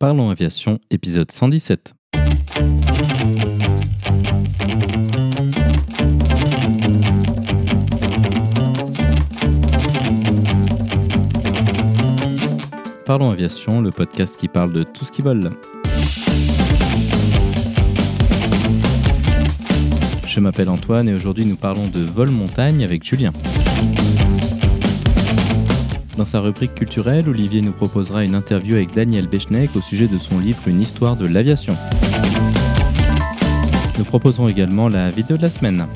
Parlons Aviation, épisode 117. Parlons Aviation, le podcast qui parle de tout ce qui vole. Je m'appelle Antoine et aujourd'hui nous parlons de vol montagne avec Julien. Dans sa rubrique culturelle, Olivier nous proposera une interview avec Daniel Bechnek au sujet de son livre Une histoire de l'aviation. Nous proposerons également la vidéo de la semaine.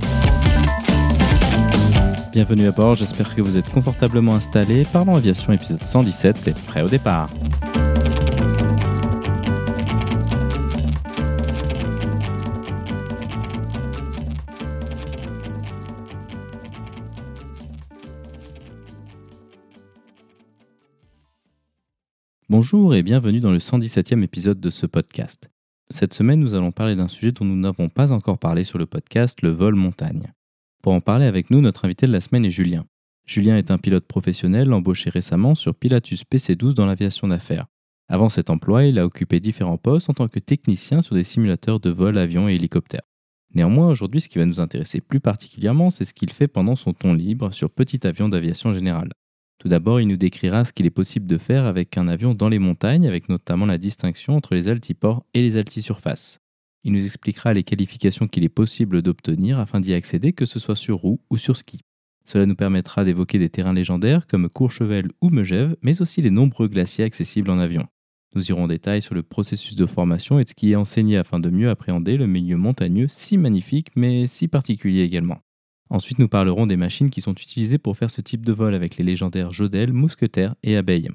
Bienvenue à bord, j'espère que vous êtes confortablement installés. Parlons aviation épisode 117 et prêt au départ. Bonjour et bienvenue dans le 117e épisode de ce podcast. Cette semaine, nous allons parler d'un sujet dont nous n'avons pas encore parlé sur le podcast, le vol montagne. Pour en parler avec nous, notre invité de la semaine est Julien. Julien est un pilote professionnel embauché récemment sur Pilatus PC12 dans l'aviation d'affaires. Avant cet emploi, il a occupé différents postes en tant que technicien sur des simulateurs de vol, avions et hélicoptères. Néanmoins, aujourd'hui, ce qui va nous intéresser plus particulièrement, c'est ce qu'il fait pendant son temps libre sur petit avion d'aviation générale. Tout d'abord, il nous décrira ce qu'il est possible de faire avec un avion dans les montagnes, avec notamment la distinction entre les altiports et les altisurfaces. Il nous expliquera les qualifications qu'il est possible d'obtenir afin d'y accéder, que ce soit sur roue ou sur ski. Cela nous permettra d'évoquer des terrains légendaires comme Courchevel ou Megève, mais aussi les nombreux glaciers accessibles en avion. Nous irons en détail sur le processus de formation et de ce qui est enseigné afin de mieux appréhender le milieu montagneux si magnifique mais si particulier également. Ensuite, nous parlerons des machines qui sont utilisées pour faire ce type de vol avec les légendaires Jodel, Mousquetaire et Abeille.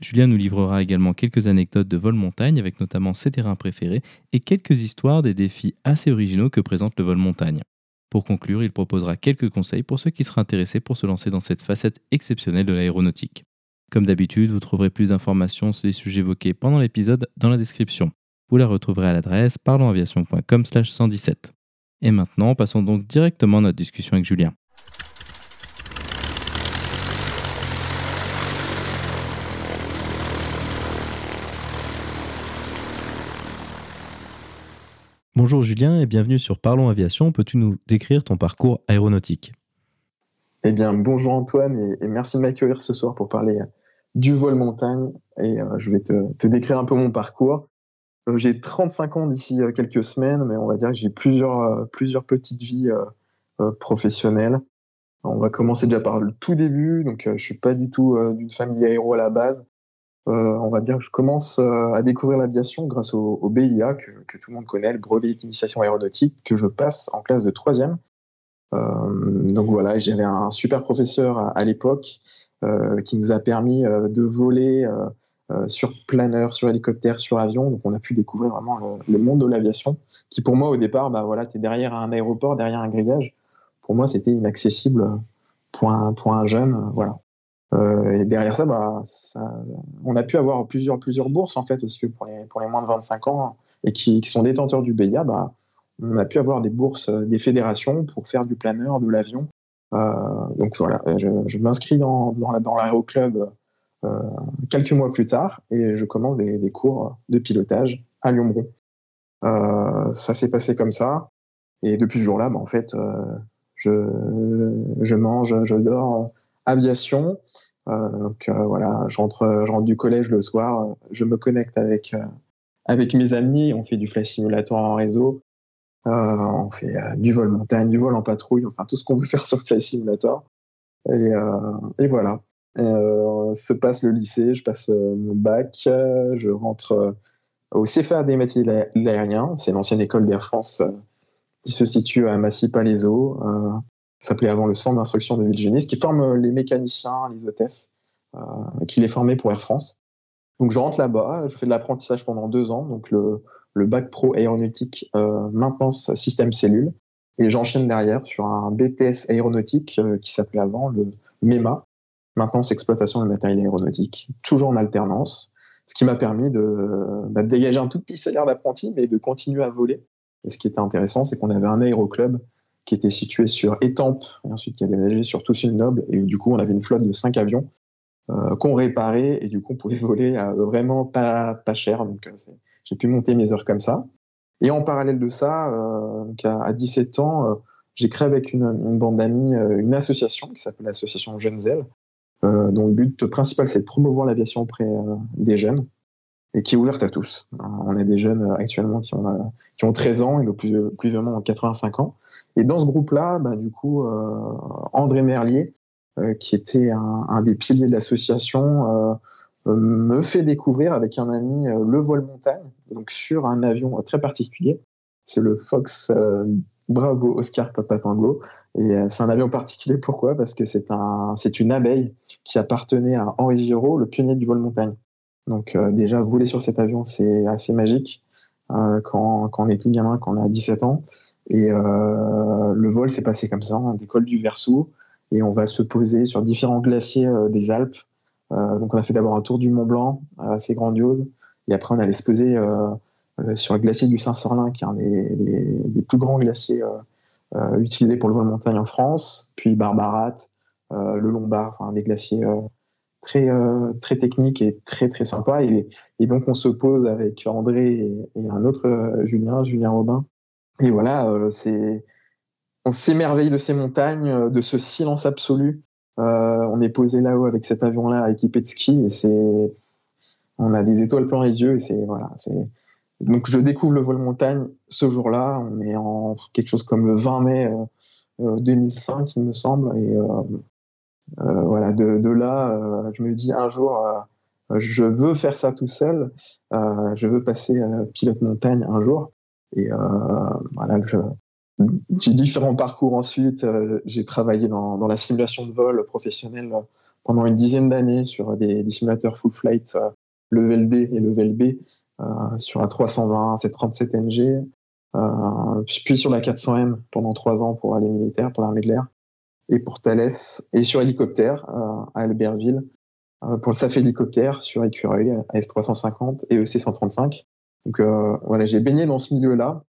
Julien nous livrera également quelques anecdotes de vol montagne avec notamment ses terrains préférés et quelques histoires des défis assez originaux que présente le vol montagne. Pour conclure, il proposera quelques conseils pour ceux qui seraient intéressés pour se lancer dans cette facette exceptionnelle de l'aéronautique. Comme d'habitude, vous trouverez plus d'informations sur les sujets évoqués pendant l'épisode dans la description. Vous la retrouverez à l'adresse parlonsaviation.com/117. Et maintenant, passons donc directement à notre discussion avec Julien. Bonjour Julien et bienvenue sur Parlons Aviation. Peux-tu nous décrire ton parcours aéronautique? Eh bien, bonjour Antoine et, merci de m'accueillir ce soir pour parler du vol montagne. Et euh, je vais te, décrire un peu mon parcours. Euh, j'ai 35 ans d'ici euh, quelques semaines, mais on va dire que j'ai plusieurs, euh, plusieurs petites vies professionnelles. On va commencer déjà par le tout début. Donc, je suis pas du tout d'une famille aéro à la base. on va dire que je commence à découvrir l'aviation grâce au, BIA, que, tout le monde connaît, le brevet d'initiation aéronautique, que je passe en classe de troisième. donc voilà, j'avais un super professeur à l'époque qui nous a permis de voler euh, sur planeur, sur hélicoptère, sur avion. Donc on a pu découvrir vraiment le, monde de l'aviation, qui pour moi au départ, bah voilà, tu es derrière un aéroport, derrière un grillage. Pour moi, c'était inaccessible pour un, un jeune. Voilà. Euh, et derrière ça, bah, on a pu avoir plusieurs, plusieurs bourses en fait, parce que pour les, pour les moins de 25 ans et qui, sont détenteurs du BIA, bah, on a pu avoir des bourses des fédérations pour faire du planeur, de l'avion. Euh, donc voilà, je, m'inscris dans, dans, l'aéroclub euh, quelques mois plus tard et je commence des, cours de pilotage à Lyon-Bron. Euh, ça s'est passé comme ça. Et depuis ce jour-là, bah, en fait, euh, je, mange, je dors aviation. donc voilà, je rentre, du collège le soir, je me connecte avec, mes amis, on fait du flight simulator en réseau, on fait du vol montagne, du vol en patrouille, enfin tout ce qu'on veut faire sur flight simulator. Et voilà. Euh, se passe le lycée, je passe euh, mon bac, je rentre euh, au CFA des métiers de l'aérien, c'est l'ancienne école d'Air France qui se situe à Massy-Palaiseau, s'appelait avant le centre d'instruction de Villejunis, qui forme les mécaniciens, les hôtesses, qui les formait pour Air France. Donc je rentre là-bas, je fais de l'apprentissage pendant deux ans, donc le, le bac pro aéronautique maintenance système cellule, et j'enchaîne derrière sur un BTS aéronautique qui s'appelait avant le MEMA, maintenance, exploitation de matériel aéronautique, toujours en alternance, ce qui m'a permis bah, de, dégager un tout petit salaire d'apprenti, mais de continuer à voler. Et ce qui était intéressant, c'est qu'on avait un aéroclub qui était situé sur Étampes, et ensuite qui a déménagé sur Toussaint-Noble, et du coup, on avait une flotte de cinq avions. qu'on réparait et du coup on pouvait voler vraiment pas, pas cher. Donc j'ai pu monter mes heures comme ça. Et en parallèle de ça, à, 17 ans, j'ai créé avec une, bande d'amis une association qui s'appelle l'association Jeunes Ailes, dont le but principal c'est de promouvoir l'aviation auprès des jeunes et qui est ouverte à tous. On a des jeunes actuellement qui ont, qui ont 13 ans et plus, plus vraiment 85 ans. Et dans ce groupe-là, bah, du coup, André Merlier, qui était un, des piliers de l'association, euh, me fait découvrir avec un ami euh, le vol montagne, donc sur un avion très particulier. C'est le Fox euh, Bravo Oscar Papa Tango. Et c'est un avion particulier, pourquoi? Parce que c'est un, c'est une abeille qui appartenait à Henri Giraud, le pionnier du vol montagne. Donc déjà, voler sur cet avion, c'est assez magique quand, quand, on est tout gamin, quand on a 17 ans. Et le vol s'est passé comme ça, on décolle du Versou et on va se poser sur différents glaciers des Alpes. Euh, donc on a fait d'abord un tour du Mont Blanc, euh, assez grandiose, et après on allait se poser euh, sur le glacier du Saint-Sorlin, qui est un des, plus grands glaciers utilisés pour le vol montagne en France, puis Barbarat, le Lombard, enfin des glaciers très très techniques et très très sympas. Et, donc on se pose avec André et, un autre Julien, Julien Robin. Et voilà, c'est on s'émerveille de ces montagnes, de ce silence absolu, euh, on est posé là-haut avec cet avion-là équipé de ski et c'est, on a des étoiles plein les yeux et c'est voilà, c'est donc je découvre le vol montagne ce jour-là. On est en quelque chose comme le 20 mai 2005, euh, euh, il me semble, et voilà, de, là, je me dis un jour, je veux faire ça tout seul. je veux passer pilote montagne un jour. Et voilà, j'ai différents parcours ensuite. Euh, j'ai travaillé dans, la simulation de vol professionnelle pendant une dizaine d'années sur des, des, simulateurs full flight euh, level D et level B euh, sur la 320, C37 NG, euh, puis sur la 400M pendant trois ans pour aller militaire, pour l'armée de l'air, et pour Thales, et sur hélicoptère à Albertville, pour le SAF hélicoptère sur Écureuil, AS350 et EC135. Donc voilà, j'ai baigné dans ce milieu-là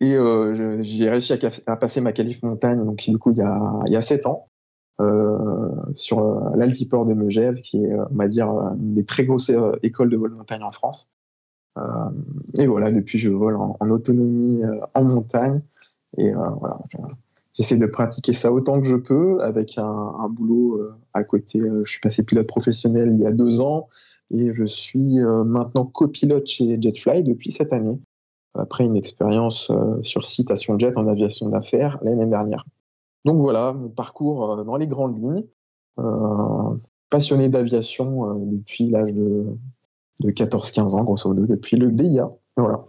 et euh, j'ai réussi à, passer ma qualif montagne, donc du coup il y a, il y a 7 ans, euh, sur euh, l'altiport de Megève, qui est, on va dire, une des très grosses écoles de vol montagne en France. Et voilà, depuis je vole en, autonomie en montagne. Et voilà, j'essaie de pratiquer ça autant que je peux, avec un, boulot à côté. je suis passé pilote professionnel il y a deux ans, et je suis maintenant copilote chez Jetfly depuis cette année après une expérience euh, sur citation jet en aviation d'affaires l'année dernière. Donc voilà, mon parcours euh, dans les grandes lignes. Euh, passionné d'aviation depuis l'âge de, de 14-15 ans, grosso modo, depuis le DIA. Voilà.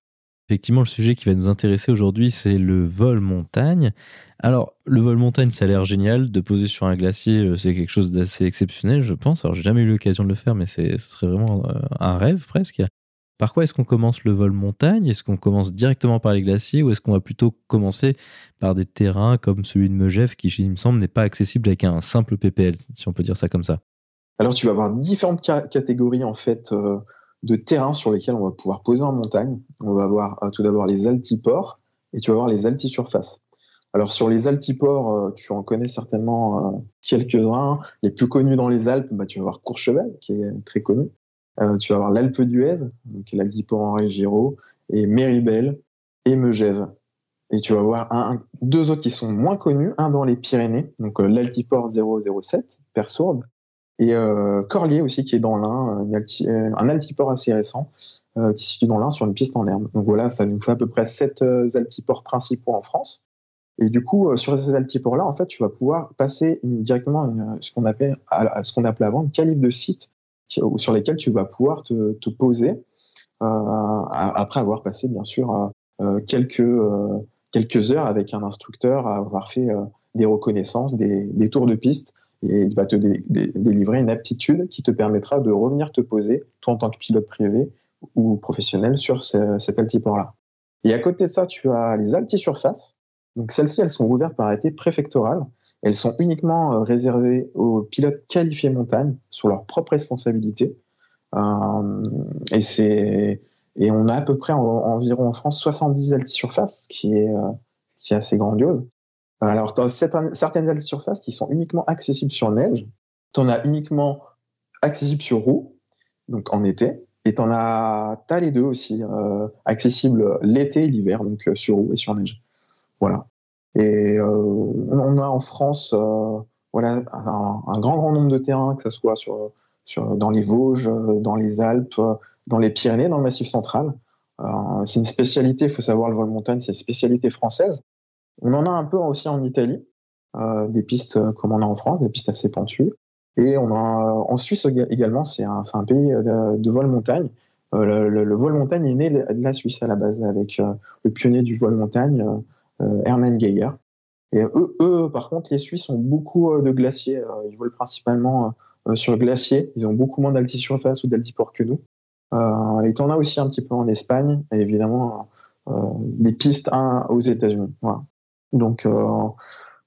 Effectivement, le sujet qui va nous intéresser aujourd'hui, c'est le vol montagne. Alors, le vol montagne, ça a l'air génial. De poser sur un glacier, c'est quelque chose d'assez exceptionnel, je pense. Alors, j'ai jamais eu l'occasion de le faire, mais ce serait vraiment un rêve presque. Par quoi est-ce qu'on commence le vol montagne? Est-ce qu'on commence directement par les glaciers ou est-ce qu'on va plutôt commencer par des terrains comme celui de Megève qui, il me semble, n'est pas accessible avec un simple PPL, si on peut dire ça comme ça? Alors tu vas avoir différentes catégories en fait euh, de terrains sur lesquels on va pouvoir poser en montagne. On va avoir euh, tout d'abord les altiports et tu vas avoir les altisurfaces. Alors sur les altiports, euh, tu en connais certainement quelques-uns. Les plus connus dans les Alpes, bah, tu vas avoir Courchevel, qui est très connu. Euh, tu vas avoir l'Alpe d'Huez, donc l'Altiport Henri Giraud, et Méribel et Megève. Et tu vas avoir un, deux autres qui sont moins connus, un dans les Pyrénées, donc euh, l'Altiport 007, Persourde, et euh, Corlier aussi qui est dans l'Ain, un altiport assez récent qui se situe dans l'Ain sur une piste en herbe. Donc voilà, ça nous fait à peu près sept altiports principaux en France. Et du coup, sur ces altiports-là, en fait, tu vas pouvoir passer directement ce qu'on appelle, ce qu'on appelait avant une calife de site sur lesquels tu vas pouvoir te, poser euh, après avoir passé bien sûr euh, quelques, euh, quelques heures avec un instructeur, avoir fait des reconnaissances, des, des, tours de piste, et il va te délivrer une aptitude qui te permettra de revenir te poser, toi en tant que pilote privé ou professionnel, sur ce, cet altiport-là. Et à côté de ça, tu as les altisurfaces. Donc celles-ci, elles sont ouvertes par arrêté préfectoral elles sont uniquement euh, réservées aux pilotes qualifiés montagne sur leur propre responsabilité. Euh, et c'est et on a à peu près environ en France 70 altisurfaces, qui est euh, qui est assez grandiose. Alors, tu as certaines, altisurfaces qui sont uniquement accessibles sur neige. Tu en as uniquement accessible sur roue, donc en été, et tu as, as, les deux aussi, accessibles l'été et l'hiver, donc sur roue et sur neige. Voilà. Et on a en France voilà, un, grand, grand nombre de terrains, que ce soit sur, sur, dans les Vosges, dans les Alpes, dans les Pyrénées, dans le Massif central. c'est une spécialité, il faut savoir, le vol montagne, c'est une spécialité française. On en a un peu aussi en Italie, euh, des pistes euh, comme on a en France, des pistes assez pentues. Et on a en Suisse également, c'est un, pays de, de vol montagne. Euh, le, le, vol montagne est né de la Suisse à la base, avec le pionnier du vol montagne, Hermann Geiger. Et eux, eux, par contre, les Suisses ont beaucoup de glaciers. Ils volent principalement sur glacier. Ils ont beaucoup moins d'altisurface ou d'altiport que nous. Euh, et en as aussi un petit peu en Espagne, et évidemment euh, des pistes un, aux États-Unis. Voilà. Donc, on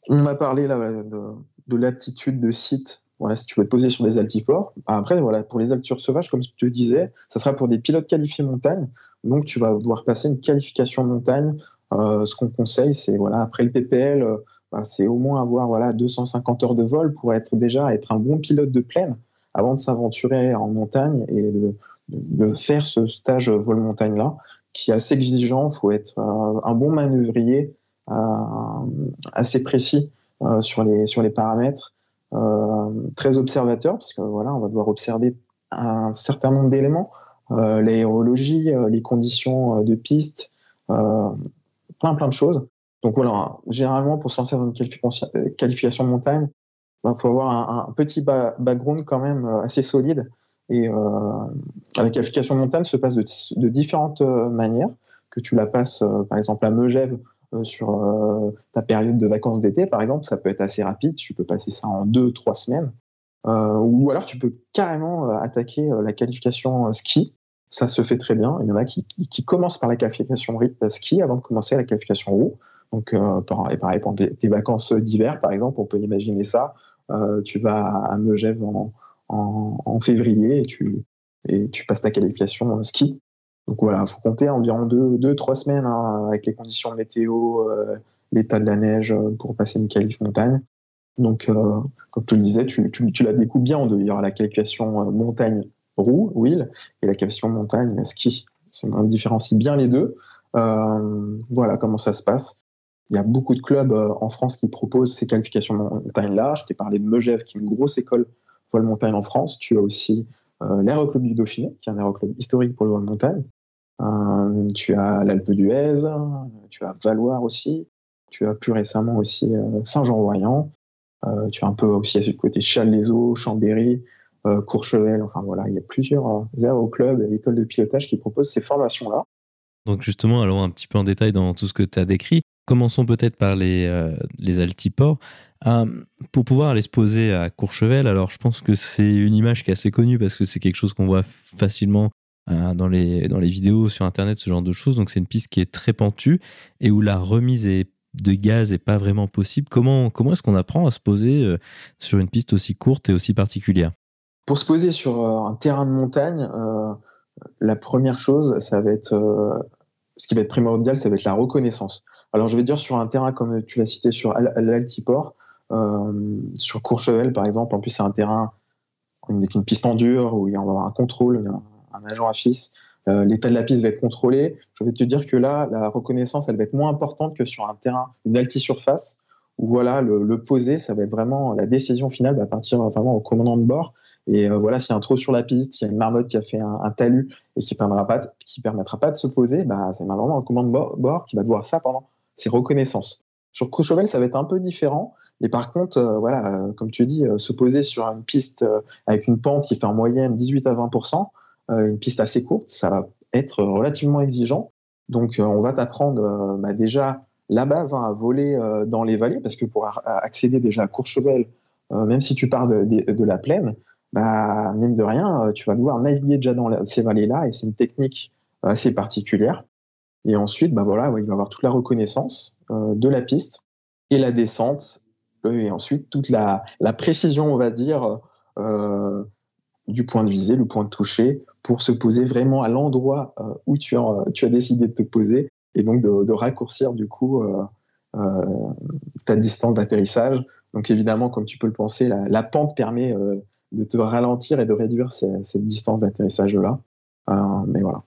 m'a parlé là, de, de l'aptitude de site. Voilà, si tu veux te poser sur des altiports. Après, voilà, pour les altitudes sauvages, comme je te disais, ça sera pour des pilotes qualifiés montagne. Donc, tu vas devoir passer une qualification montagne. Euh, ce qu'on conseille, c'est voilà, après le PPL, euh, bah, c'est au moins avoir voilà 250 heures de vol pour être déjà être un bon pilote de plaine avant de s'aventurer en montagne et de, faire ce stage vol montagne là, qui est assez exigeant. Il faut être euh, un bon manœuvrier euh, assez précis euh, sur, les, sur les paramètres, euh, très observateur, parce que voilà, on va devoir observer un certain nombre d'éléments, l'aérologie, les conditions de piste, plein plein de choses. Donc voilà, généralement pour se lancer dans une qualification de montagne, il bah, faut avoir un, petit background quand même assez solide. Et la qualification de montagne se passe de, différentes manières. Que tu la passes, par exemple, à Megève, euh, sur euh, ta période de vacances d'été, par exemple, ça peut être assez rapide. Tu peux passer ça en deux, trois semaines. Euh, ou alors tu peux carrément attaquer la qualification ski. Ça se fait très bien. Il y en a qui, commencent par la qualification ski avant de commencer la qualification roue. Donc, et pareil, pour tes, vacances d'hiver, par exemple, on peut imaginer ça. tu vas à Megève en, en, février et tu, et tu passes ta qualification ski. Donc voilà, il faut compter environ 2-3 deux, trois semaines hein, avec les conditions météo, euh, l'état de la neige euh, pour passer une qualif montagne. Donc, euh, comme tu le disais, tu, tu, la découpes bien en deux. Il y aura la qualification montagne roue, wheel, et la qualification montagne ski. On différencie bien les deux. voilà comment ça se passe. Il y a beaucoup de clubs en France qui proposent ces qualifications montagne-là. Je t'ai parlé de Megève, qui est une grosse école voile montagne en France. Tu as aussi l'aéroclub du Dauphiné, qui est un aéroclub historique pour le vol montagne. Euh, tu as l'Alpe d'Huez, tu as Valoir aussi, tu as plus récemment aussi euh, Saint-Jean-Royan, tu as un peu aussi à ce côté Challes-les-Eaux, Chambéry, Courchevel, enfin voilà, il y a plusieurs aéroclubs et écoles de pilotage qui proposent ces formations-là. Donc justement, allons un petit peu en détail dans tout ce que tu as décrit. Commençons peut-être par les, les altiports. Euh, pour pouvoir aller se poser à Courchevel, alors je pense que c'est une image qui est assez connue parce que c'est quelque chose qu'on voit facilement euh, dans, les, dans les vidéos sur Internet, ce genre de choses. Donc c'est une piste qui est très pentue et où la remise de gaz est pas vraiment possible. Comment, comment est-ce qu'on apprend à se poser euh, sur une piste aussi courte et aussi particulière? Pour se poser sur un terrain de montagne, la première chose, ça va être ce qui va être primordial, ça va être la reconnaissance. Alors je vais dire sur un terrain comme tu l'as cité sur l'Altiport, euh, sur Courchevel, par exemple, en plus, c'est un terrain avec une piste en dur où il va y avoir un contrôle, un, agent à fils. Euh, l'état de la piste va être contrôlé. Je vais te dire que là, la reconnaissance, elle va être moins importante que sur un terrain, une altisurface, où voilà, le, poser, ça va être vraiment la décision finale va partir vraiment au commandant de bord. Et euh, voilà, s'il y a un trou sur la piste, s'il y a une marmotte qui a fait un, talus et qui ne permettra, pas permettra pas de se poser, bah, c'est vraiment un commandant de bord qui va devoir ça pendant ses reconnaissances. Sur Courchevel, ça va être un peu différent. Et par contre, euh, voilà, euh, comme tu dis, se poser sur une piste avec une pente qui fait en moyenne 18 à 20% une piste assez courte, ça va être relativement exigeant. Donc, on va t'apprendre bah, déjà la base hein, à voler dans les vallées, parce que pour accéder déjà à Courchevel, même si tu pars de, la plaine, bah, mine de rien, tu vas devoir naviguer déjà dans ces vallées-là, et c'est une technique assez particulière. Et ensuite, bah voilà, il va avoir toute la reconnaissance de la piste et la descente et ensuite toute la, précision, on va dire, euh, du point de visée, le point de toucher, pour se poser vraiment à l'endroit euh, où tu as, tu as décidé de te poser, et donc de, raccourcir du coup euh, ta distance d'atterrissage. Donc évidemment, comme tu peux le penser, la, pente permet de te ralentir et de réduire cette distance d'atterrissage-là. mais voilà.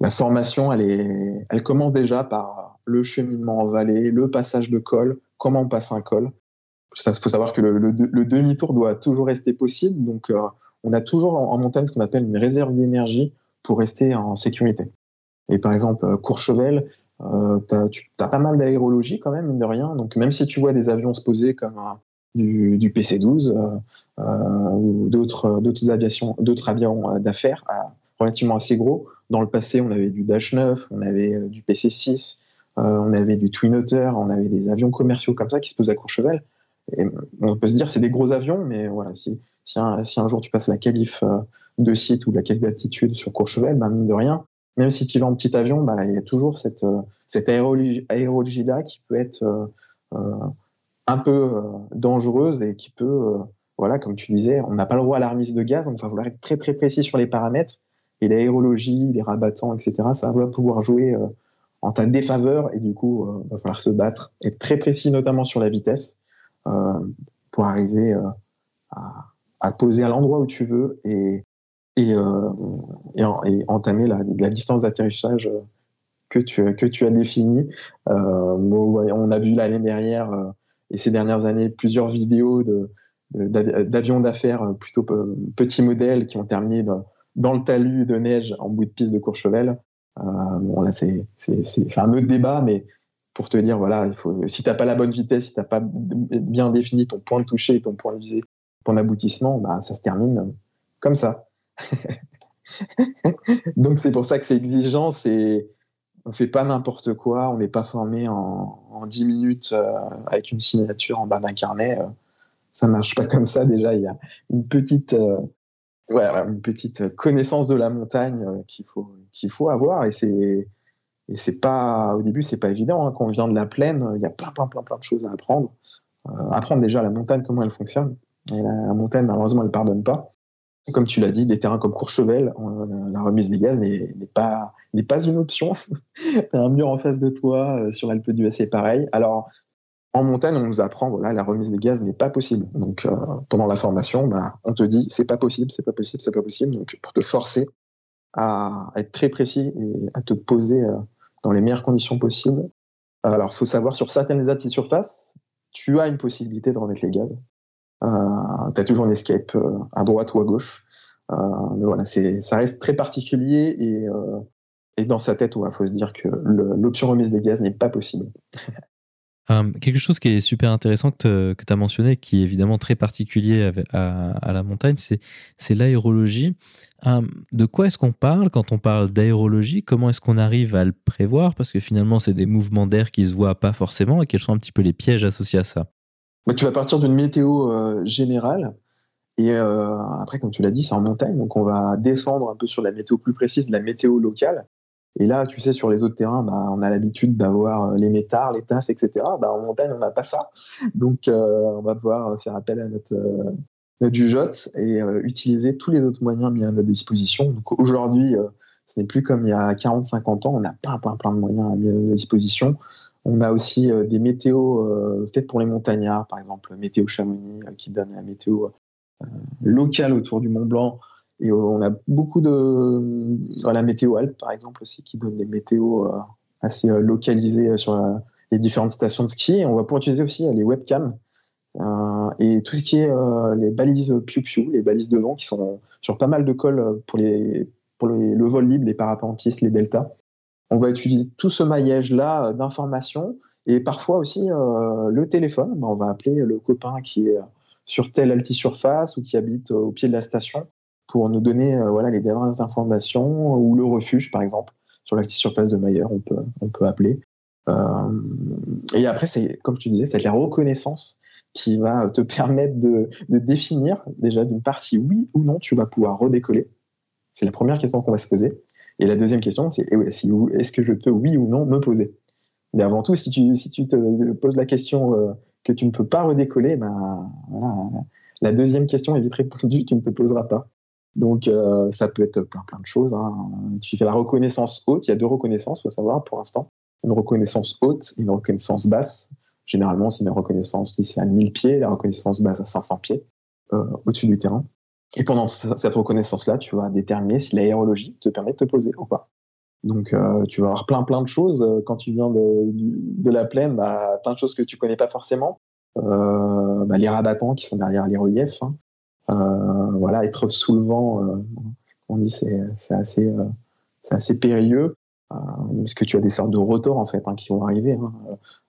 La formation, elle, est, elle commence déjà par le cheminement en vallée, le passage de col, comment on passe un col. Il faut savoir que le, demi-tour doit toujours rester possible. Donc, on a toujours en, montagne ce qu'on appelle une réserve d'énergie pour rester en sécurité. Et par exemple, Courchevel, euh, tu as pas mal d'aérologie quand même, mine de rien. Donc même si tu vois des avions se poser comme du, PC-12 euh, euh, ou d'autres d'autres avions d'affaires relativement assez gros, dans le passé on avait du Dash 9, on avait du PC-6, on avait du Twin Otter, on avait des avions commerciaux comme ça qui se posent à Courchevel. Et on peut se dire c'est des gros avions, mais voilà, si, si, un, jour tu passes la qualif de site ou la qualif d'aptitude sur Courchevel, ben, mine de rien, même si tu vas en petit avion, bah, il y a toujours cette, euh, cette aérologie-là qui peut être euh, euh, un peu dangereuse et qui peut, voilà, comme tu disais, on n'a pas le droit à la remise de gaz, donc il va falloir être très très précis sur les paramètres. Et l'aérologie, les rabattants, etc., ça va pouvoir jouer en ta défaveur et du coup, il va falloir se battre, être très précis notamment sur la vitesse pour arriver à, poser à l'endroit où tu veux et, et, euh, et, entamer la, distance d'atterrissage euh, que tu, que tu as définie. Euh, on a vu l'année dernière et ces dernières années plusieurs vidéos d'avions d'affaires plutôt petits modèles qui ont terminé dans, le talus de neige en bout de piste de Courchevel. bon, là, c'est, un autre débat, mais pour te dire, voilà, si tu n'as pas la bonne vitesse, si tu n'as pas bien défini ton point de toucher, ton point de visée, ton aboutissement, bah, ça se termine comme ça. Donc c'est pour ça que c'est exigeant, on fait pas n'importe quoi, on n'est pas formé en, en 10 minutes euh, avec une signature en bas d'un carnet. Euh, ça marche pas comme ça. Déjà, il y a une petite, euh, ouais, une petite connaissance de la montagne qu'il faut, faut avoir. Et c'est, et c'est pas, au début, c'est pas évident. Hein. Quand on vient de la plaine, il y a plein, plein, plein, plein de choses à apprendre. apprendre déjà la montagne, comment elle fonctionne. Et la, la montagne, malheureusement, elle pardonne pas comme tu l'as dit, des terrains comme Courchevel, euh, la remise des gaz n'est pas, une option. tu as un mur en face de toi, euh, sur l'Alpe d'Huez, c'est pareil. Alors, en montagne, on nous apprend, voilà, la remise des gaz n'est pas possible. Donc, euh, pendant la formation, bah, on te dit, c'est pas possible, c'est pas possible, c'est pas possible. Donc, pour te forcer à être très précis et à te poser dans les meilleures conditions possibles. Alors, faut savoir, sur certaines de surface, tu as une possibilité de remettre les gaz. Euh, tu as toujours une escape euh, à droite ou à gauche. Euh, mais voilà, ça reste très particulier et, et dans sa tête, il faut se dire que l'option remise des gaz n'est pas possible. quelque chose qui est super intéressant que tu as mentionné, qui est évidemment très particulier à, la montagne, c'est l'aérologie. de quoi est-ce qu'on parle quand on parle d'aérologie? Comment est-ce qu'on arrive à le prévoir? Parce que finalement, c'est des mouvements d'air qui se voient pas forcément et quels sont un petit peu les pièges associés à ça bah, tu vas partir d'une météo euh, générale. Et euh, après, comme tu l'as dit, c'est en montagne, donc on va descendre un peu sur la météo plus précise, la météo locale. Et là, tu sais, sur les autres terrains, bah, on a l'habitude d'avoir euh, les métards, les tafs, etc. Bah, en montagne, on n'a pas ça. Donc, on va devoir faire appel à notre, notre jugeote et utiliser tous les autres moyens mis à notre disposition. Donc, aujourd'hui, ce n'est plus comme il y a 40-50 ans. On a plein, plein, plein de moyens mis à notre disposition. On a aussi euh, des météos euh, faites pour les montagnards, par exemple Météo Chamonix euh, qui donne la météo locale autour du Mont Blanc. Et on a beaucoup de. la météo Alpes, par exemple, aussi, qui donne des météos assez localisées sur les différentes stations de ski. on va pouvoir utiliser aussi les webcams et tout ce qui est les balises piou-piou, les balises de vent qui sont sur pas mal de cols pour, le vol libre, les parapentistes, les deltas on va utiliser tout ce maillage-là euh, d'informations et parfois aussi euh, le téléphone. Ben, on va appeler le copain qui est sur telle altisurface ou qui habite au pied de la station pour nous donner euh, voilà, les dernières informations ou le refuge, par exemple, sur l'altisurface de Mayer, on peut, on peut appeler. et après, c'est comme je te disais, c'est la reconnaissance qui va te permettre de définir déjà d'une part si oui ou non tu vas pouvoir redécoller. C'est la première question qu'on va se poser. Et la deuxième question, c'est eh est-ce que je peux, oui ou non, me poser? Mais avant tout, si tu, si tu te poses la question euh, que tu ne peux pas redécoller, ben, la deuxième question est vite répondue, tu ne te poseras pas. Donc, euh, ça peut être plein, plein de choses. Hein. Tu fais la reconnaissance haute. Il y a deux reconnaissances, il faut savoir, pour l'instant. Une reconnaissance haute et une reconnaissance basse. Généralement, c'est une reconnaissance lycée à 1000 pieds, la reconnaissance basse à 500 pieds, euh, au-dessus du terrain. Et pendant cette reconnaissance-là, tu vas déterminer si l'aérologie te permet de te poser ou pas. Donc, tu vas avoir plein, plein de choses. Quand tu viens de, de la plaine, bah, plein de choses que tu connais pas forcément. Bah, les rabattants qui sont derrière les reliefs. Hein. voilà, être sous le vent, on dit c'est assez, assez périlleux. parce que tu as des sortes de rotors en fait hein, qui vont arriver. Hein.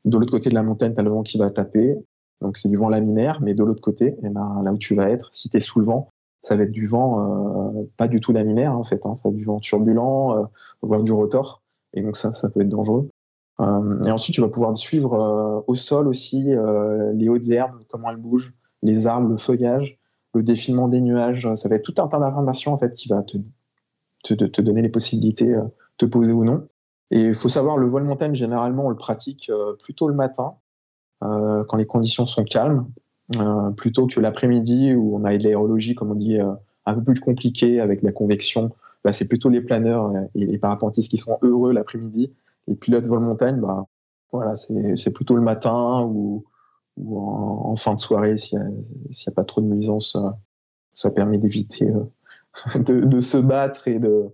De l'autre côté de la montagne, tu as le vent qui va taper. Donc c'est du vent laminaire, mais de l'autre côté, eh ben, là où tu vas être, si tu es sous le vent, ça va être du vent euh, pas du tout laminaire en fait, hein, ça va être du vent turbulent, euh, voire du rotor, et donc ça, ça peut être dangereux. Euh, et ensuite, tu vas pouvoir suivre au sol aussi les hautes herbes, comment elles bougent, les arbres, le feuillage, le défilement des nuages. Ça va être tout un tas d'informations en fait qui va te, donner les possibilités de te poser ou non. Et il faut savoir, le vol montagne, généralement, on le pratique plutôt le matin, quand les conditions sont calmes, plutôt que l'après-midi où on a de l'aérologie, comme on dit, euh, un peu plus compliquée avec la convection. Là, c'est plutôt les planeurs et les parapentistes qui sont heureux l'après-midi. Les pilotes vol montagne, bah, voilà, c'est plutôt le matin ou, en, fin de soirée s'il n'y a, pas trop de nuisances. ça permet d'éviter de, se battre et de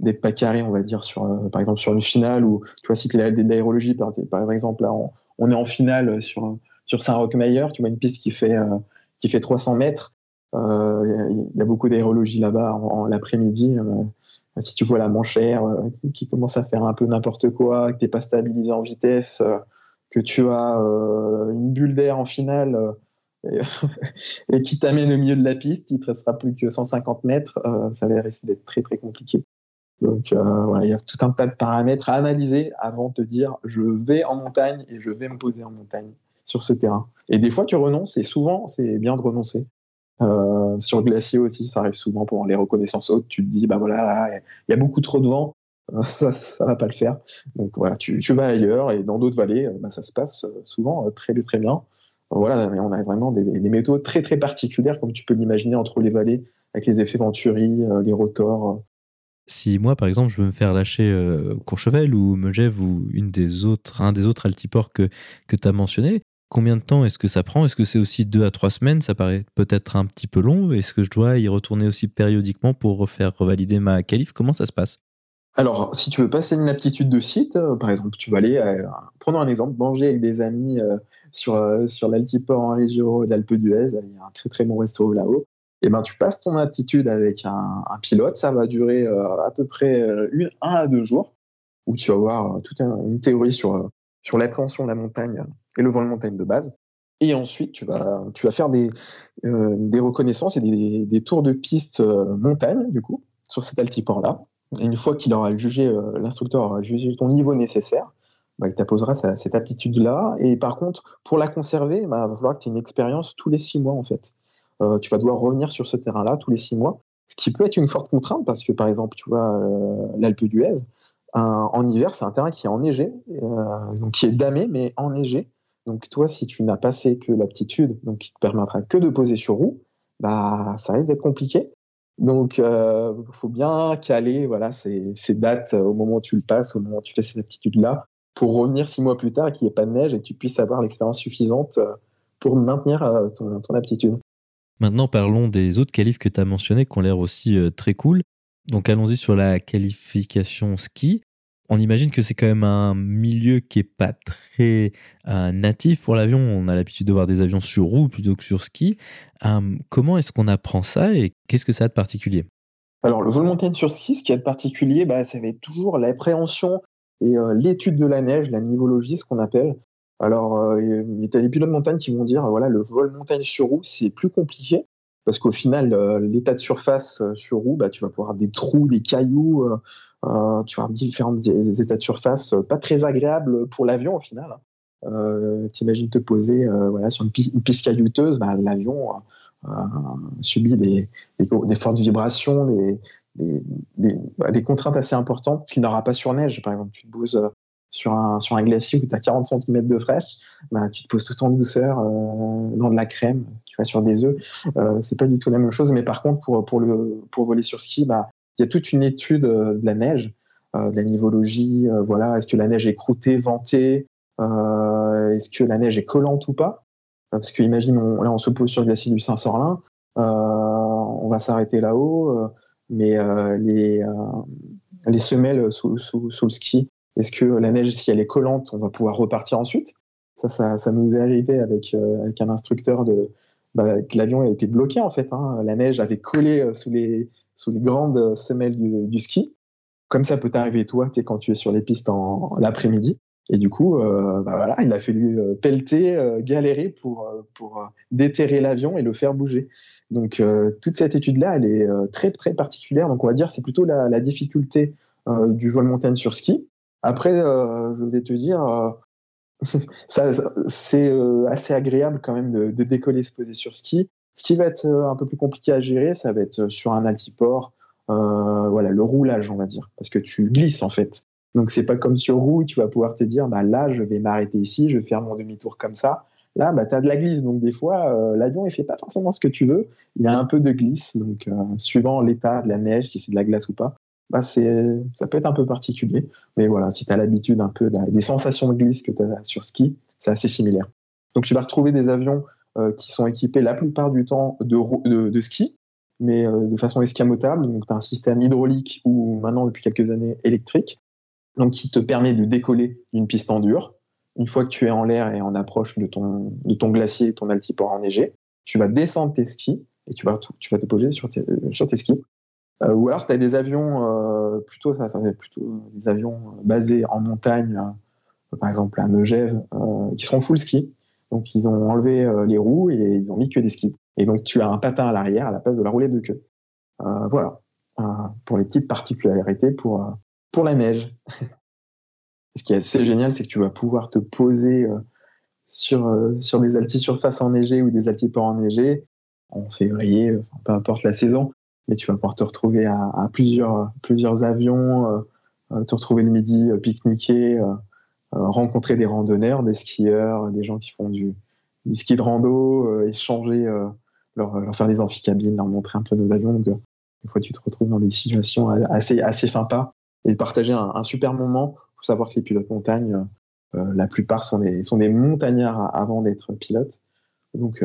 d'être pas carré, on va dire, sur, par exemple sur une finale ou tu vois, si tu as de l'aérologie, par, exemple, là, on est en finale sur, sur Saint-Roch-Meyer, tu vois une piste qui fait, euh, qui fait 300 mètres. Euh, il y, a beaucoup d'aérologie là-bas en, l'après-midi. Euh, si tu vois la manchère qui commence à faire un peu n'importe quoi, que tu n'es pas stabilisé en vitesse, que tu as une bulle d'air en finale et, qui t'amène au milieu de la piste, il ne te restera plus que 150 mètres, ça va risquer d'être très très compliqué. Donc voilà, il y a tout un tas de paramètres à analyser avant de te dire je vais en montagne et je vais me poser en montagne sur ce terrain. Et des fois tu renonces et souvent c'est bien de renoncer. Euh, sur le glacier aussi, ça arrive souvent pour les reconnaissances hautes. Tu te dis bah voilà, il y a beaucoup trop de vent, ça, ça va pas le faire. Donc voilà, tu, vas ailleurs et dans d'autres vallées, bah, ça se passe souvent très très bien. Voilà, on a vraiment des, méthodes très très particulières comme tu peux l'imaginer entre les vallées avec les effets Venturi, euh, les rotors, si moi, par exemple, je veux me faire lâcher euh, Courchevel ou Megève ou une des autres, un des autres altiports que, que tu as mentionné, combien de temps est-ce que ça prend? Est-ce que c'est aussi deux à trois semaines? Ça paraît peut-être un petit peu long. Est-ce que je dois y retourner aussi périodiquement pour refaire revalider ma qualif? Comment ça se passe? Alors, si tu veux passer une aptitude de site, euh, par exemple, tu vas aller, euh, prenons un exemple, manger avec des amis sur, sur l'altiport en Régio d'Alpe d'Huez. Il y a un très très bon resto là-haut et eh ben, tu passes ton aptitude avec un, pilote. Ça va durer euh, à peu près euh, une, un à deux jours, où tu vas avoir euh, toute une théorie sur, sur l'appréhension de la montagne et le vol de montagne de base. Et ensuite, tu vas, tu vas faire des, des reconnaissances et des, des, tours de piste montagne, du coup, sur cet altiport-là. Une fois qu'il aura jugé, l'instructeur aura jugé ton niveau nécessaire, bah, il t'apposera cette aptitude-là. Et par contre, pour la conserver, bah, il va falloir que tu aies une expérience tous les six mois, en fait. Euh, tu vas devoir revenir sur ce terrain-là tous les six mois, ce qui peut être une forte contrainte parce que, par exemple, tu vois, euh, l'Alpe d'Huez, en hiver, c'est un terrain qui est enneigé, euh, donc qui est damé, mais enneigé. Donc, toi, si tu n'as passé que l'aptitude, donc qui te permettra que de poser sur roue, bah, ça risque d'être compliqué. Donc, il faut bien caler voilà, ces, dates au moment où tu le passes, au moment où tu fais cette aptitude-là, pour revenir six mois plus tard qu'il n'y ait pas de neige et que tu puisses avoir l'expérience suffisante pour maintenir ton, ton aptitude. Maintenant, parlons des autres qualifs que tu as mentionnés qui ont l'air aussi euh, très cool. Donc, allons-y sur la qualification ski. On imagine que c'est quand même un milieu qui est pas très euh, natif pour l'avion. On a l'habitude de voir des avions sur roue plutôt que sur ski. Hum, comment est-ce qu'on apprend ça et qu'est-ce que ça a de particulier? Alors, le vol montagne sur ski, ce qui a de particulier, bah, ça va être toujours l'appréhension et euh, l'étude de la neige, la nivologie, ce qu'on appelle. Alors, euh, il y a des pilotes de montagne qui vont dire, voilà, le vol montagne sur roue, c'est plus compliqué parce qu'au final, l'état de surface sur roue, bah, tu vas pouvoir avoir des trous, des cailloux, tu vas avoir différents états de surface pas très agréables pour l'avion au final. Hein. T'imagines te poser voilà, sur une, piste, caillouteuse, bah, l'avion subit des, fortes vibrations, des, des, contraintes assez importantes qu'il n'aura pas sur neige. Par exemple, tu te poses sur un, sur un glacier où tu as 40 cm de fraîche, bah, tu te poses tout en douceur euh, dans de la crème, tu vois, sur des œufs. Euh, c'est pas du tout la même chose. Mais par contre, pour, pour, le, pour voler sur ski, bah, il y a toute une étude euh, de la neige, de la nivologie. voilà, est-ce que la neige est croûtée, ventée Est-ce que la neige est collante ou pas? Parce que imagine, là, on se pose sur le glacier du Saint-Sorlin. on va s'arrêter là-haut, mais les, les semelles sous, sous, sous le ski, est-ce que la neige, si elle est collante, on va pouvoir repartir ensuite? Ça, ça, ça, nous est arrivé avec, avec un instructeur de, bah, l'avion a été bloqué en fait. Hein. La neige avait collé sous les, sous les grandes semelles du, ski. Comme ça peut t'arriver toi, es quand tu es sur les pistes en, l'après-midi. Et du coup, euh, bah voilà, il a fallu euh, pelleter, euh, galérer pour, pour déterrer l'avion et le faire bouger. Donc toute cette étude-là, elle est très très particulière. Donc on va dire c'est plutôt la, la difficulté du vol montagne sur ski. Après, je vais te dire, ça, c'est assez agréable quand même de, de, décoller, se poser sur ski. Ce qui va être un peu plus compliqué à gérer, ça va être sur un altiport, euh, voilà, le roulage, on va dire, parce que tu glisses en fait. Donc c'est pas comme sur roue, tu vas pouvoir te dire, bah là, je vais m'arrêter ici, je vais faire mon demi-tour comme ça. Là, bah, tu as de la glisse, donc des fois, euh, l'avion, il fait pas forcément ce que tu veux. Il y a un peu de glisse, donc euh, suivant l'état de la neige, si c'est de la glace ou pas, bah, c'est, ça peut être un peu particulier. Mais voilà, si tu as l'habitude un peu des sensations de glisse que tu as sur ski, c'est assez similaire. Donc tu vas retrouver des avions qui sont équipés la plupart du temps de, de ski, mais euh, de façon escamotable. Donc, tu as un système hydraulique ou maintenant, depuis quelques années, électrique, donc qui te permet de décoller d'une piste en dur. Une fois que tu es en l'air et en approche de ton, de ton glacier, ton altiport enneigé, tu vas descendre tes skis et tu vas, tu vas te poser sur tes, sur tes skis. Euh, ou alors, tu as des avions, euh, plutôt, ça, ça plutôt des avions basés en montagne, par exemple à Megève, qui seront full ski. Donc, ils ont enlevé les roues et ils ont mis que des skis. Et donc, tu as un patin à l'arrière à la place de la roulette de queue. Euh, voilà, euh, pour les petites particularités pour, euh, pour la neige. Ce qui est assez génial, c'est que tu vas pouvoir te poser sur, sur des altisurfaces enneigées ou des altiports enneigés en février, peu importe la saison, mais tu vas pouvoir te retrouver à, plusieurs, plusieurs avions, te retrouver le midi, pique-niquer, rencontrer des randonneurs, des skieurs, des gens qui font du, ski de rando, échanger leur, faire des amphicabines, leur montrer un peu nos avions. Donc, euh, des fois, tu te retrouves dans des situations assez, assez sympas et partager un, super moment. Il faut savoir que les pilotes montagne, euh, euh, la plupart sont des, montagnards avant d'être pilotes. Donc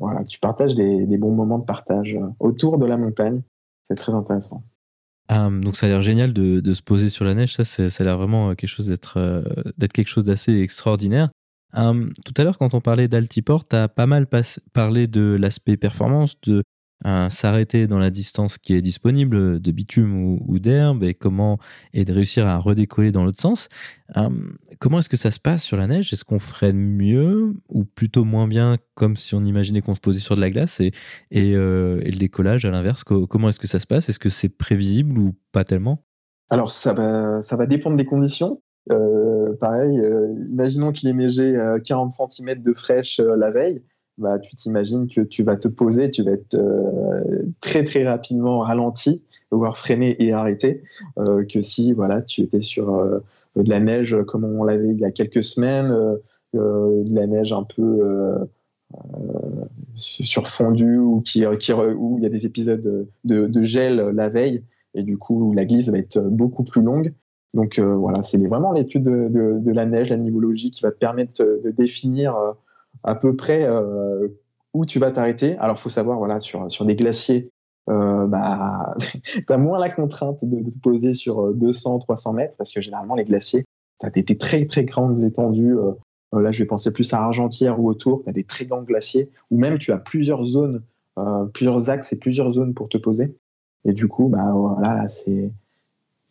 voilà, tu partages des, bons moments de partage autour de la montagne. C'est très intéressant. Donc ça a l'air génial de, se poser sur la neige. Ça, ça a l'air vraiment quelque chose d'être d'être quelque chose d'assez extraordinaire. Hum, tout à l'heure, quand on parlait d'altiport, tu as pas mal parlé de l'aspect performance, de euh, s'arrêter dans la distance qui est disponible de bitume ou, d'herbe et comment et de réussir à redécoller dans l'autre sens. Hum, comment est-ce que ça se passe sur la neige? Est-ce qu'on ferait mieux ou plutôt moins bien comme si on imaginait qu'on se posait sur de la glace et, et, euh, le décollage à l'inverse? Comment est-ce que ça se passe? Est-ce que c'est prévisible ou pas tellement? Alors ça va, ça va dépendre des conditions. Euh, pareil, euh, imaginons qu'il ait neigé 40 cm de fraîche euh, la veille. Bah, tu t'imagines que tu vas te poser, tu vas être très très rapidement ralenti, voire freiné et arrêté, que si voilà tu étais sur de la neige comme on l'avait il y a quelques semaines, de la neige un peu surfondue ou qui, qui, où il y a des épisodes de, de, gel la veille et du coup la glisse va être beaucoup plus longue. Donc euh, voilà, c'est vraiment l'étude de, la neige, la nivologie, qui va te permettre de, définir euh, à peu près euh, où tu vas t'arrêter. Alors faut savoir, voilà, sur, sur des glaciers, bah, tu as moins la contrainte de, te poser sur 200, 300 mètres, parce que généralement les glaciers, tu as des, très très grandes étendues. là, je vais penser plus à Argentière ou autour, tu as des très grands glaciers, ou même tu as plusieurs zones, plusieurs axes et plusieurs zones pour te poser. Et du coup, bah, voilà, c'est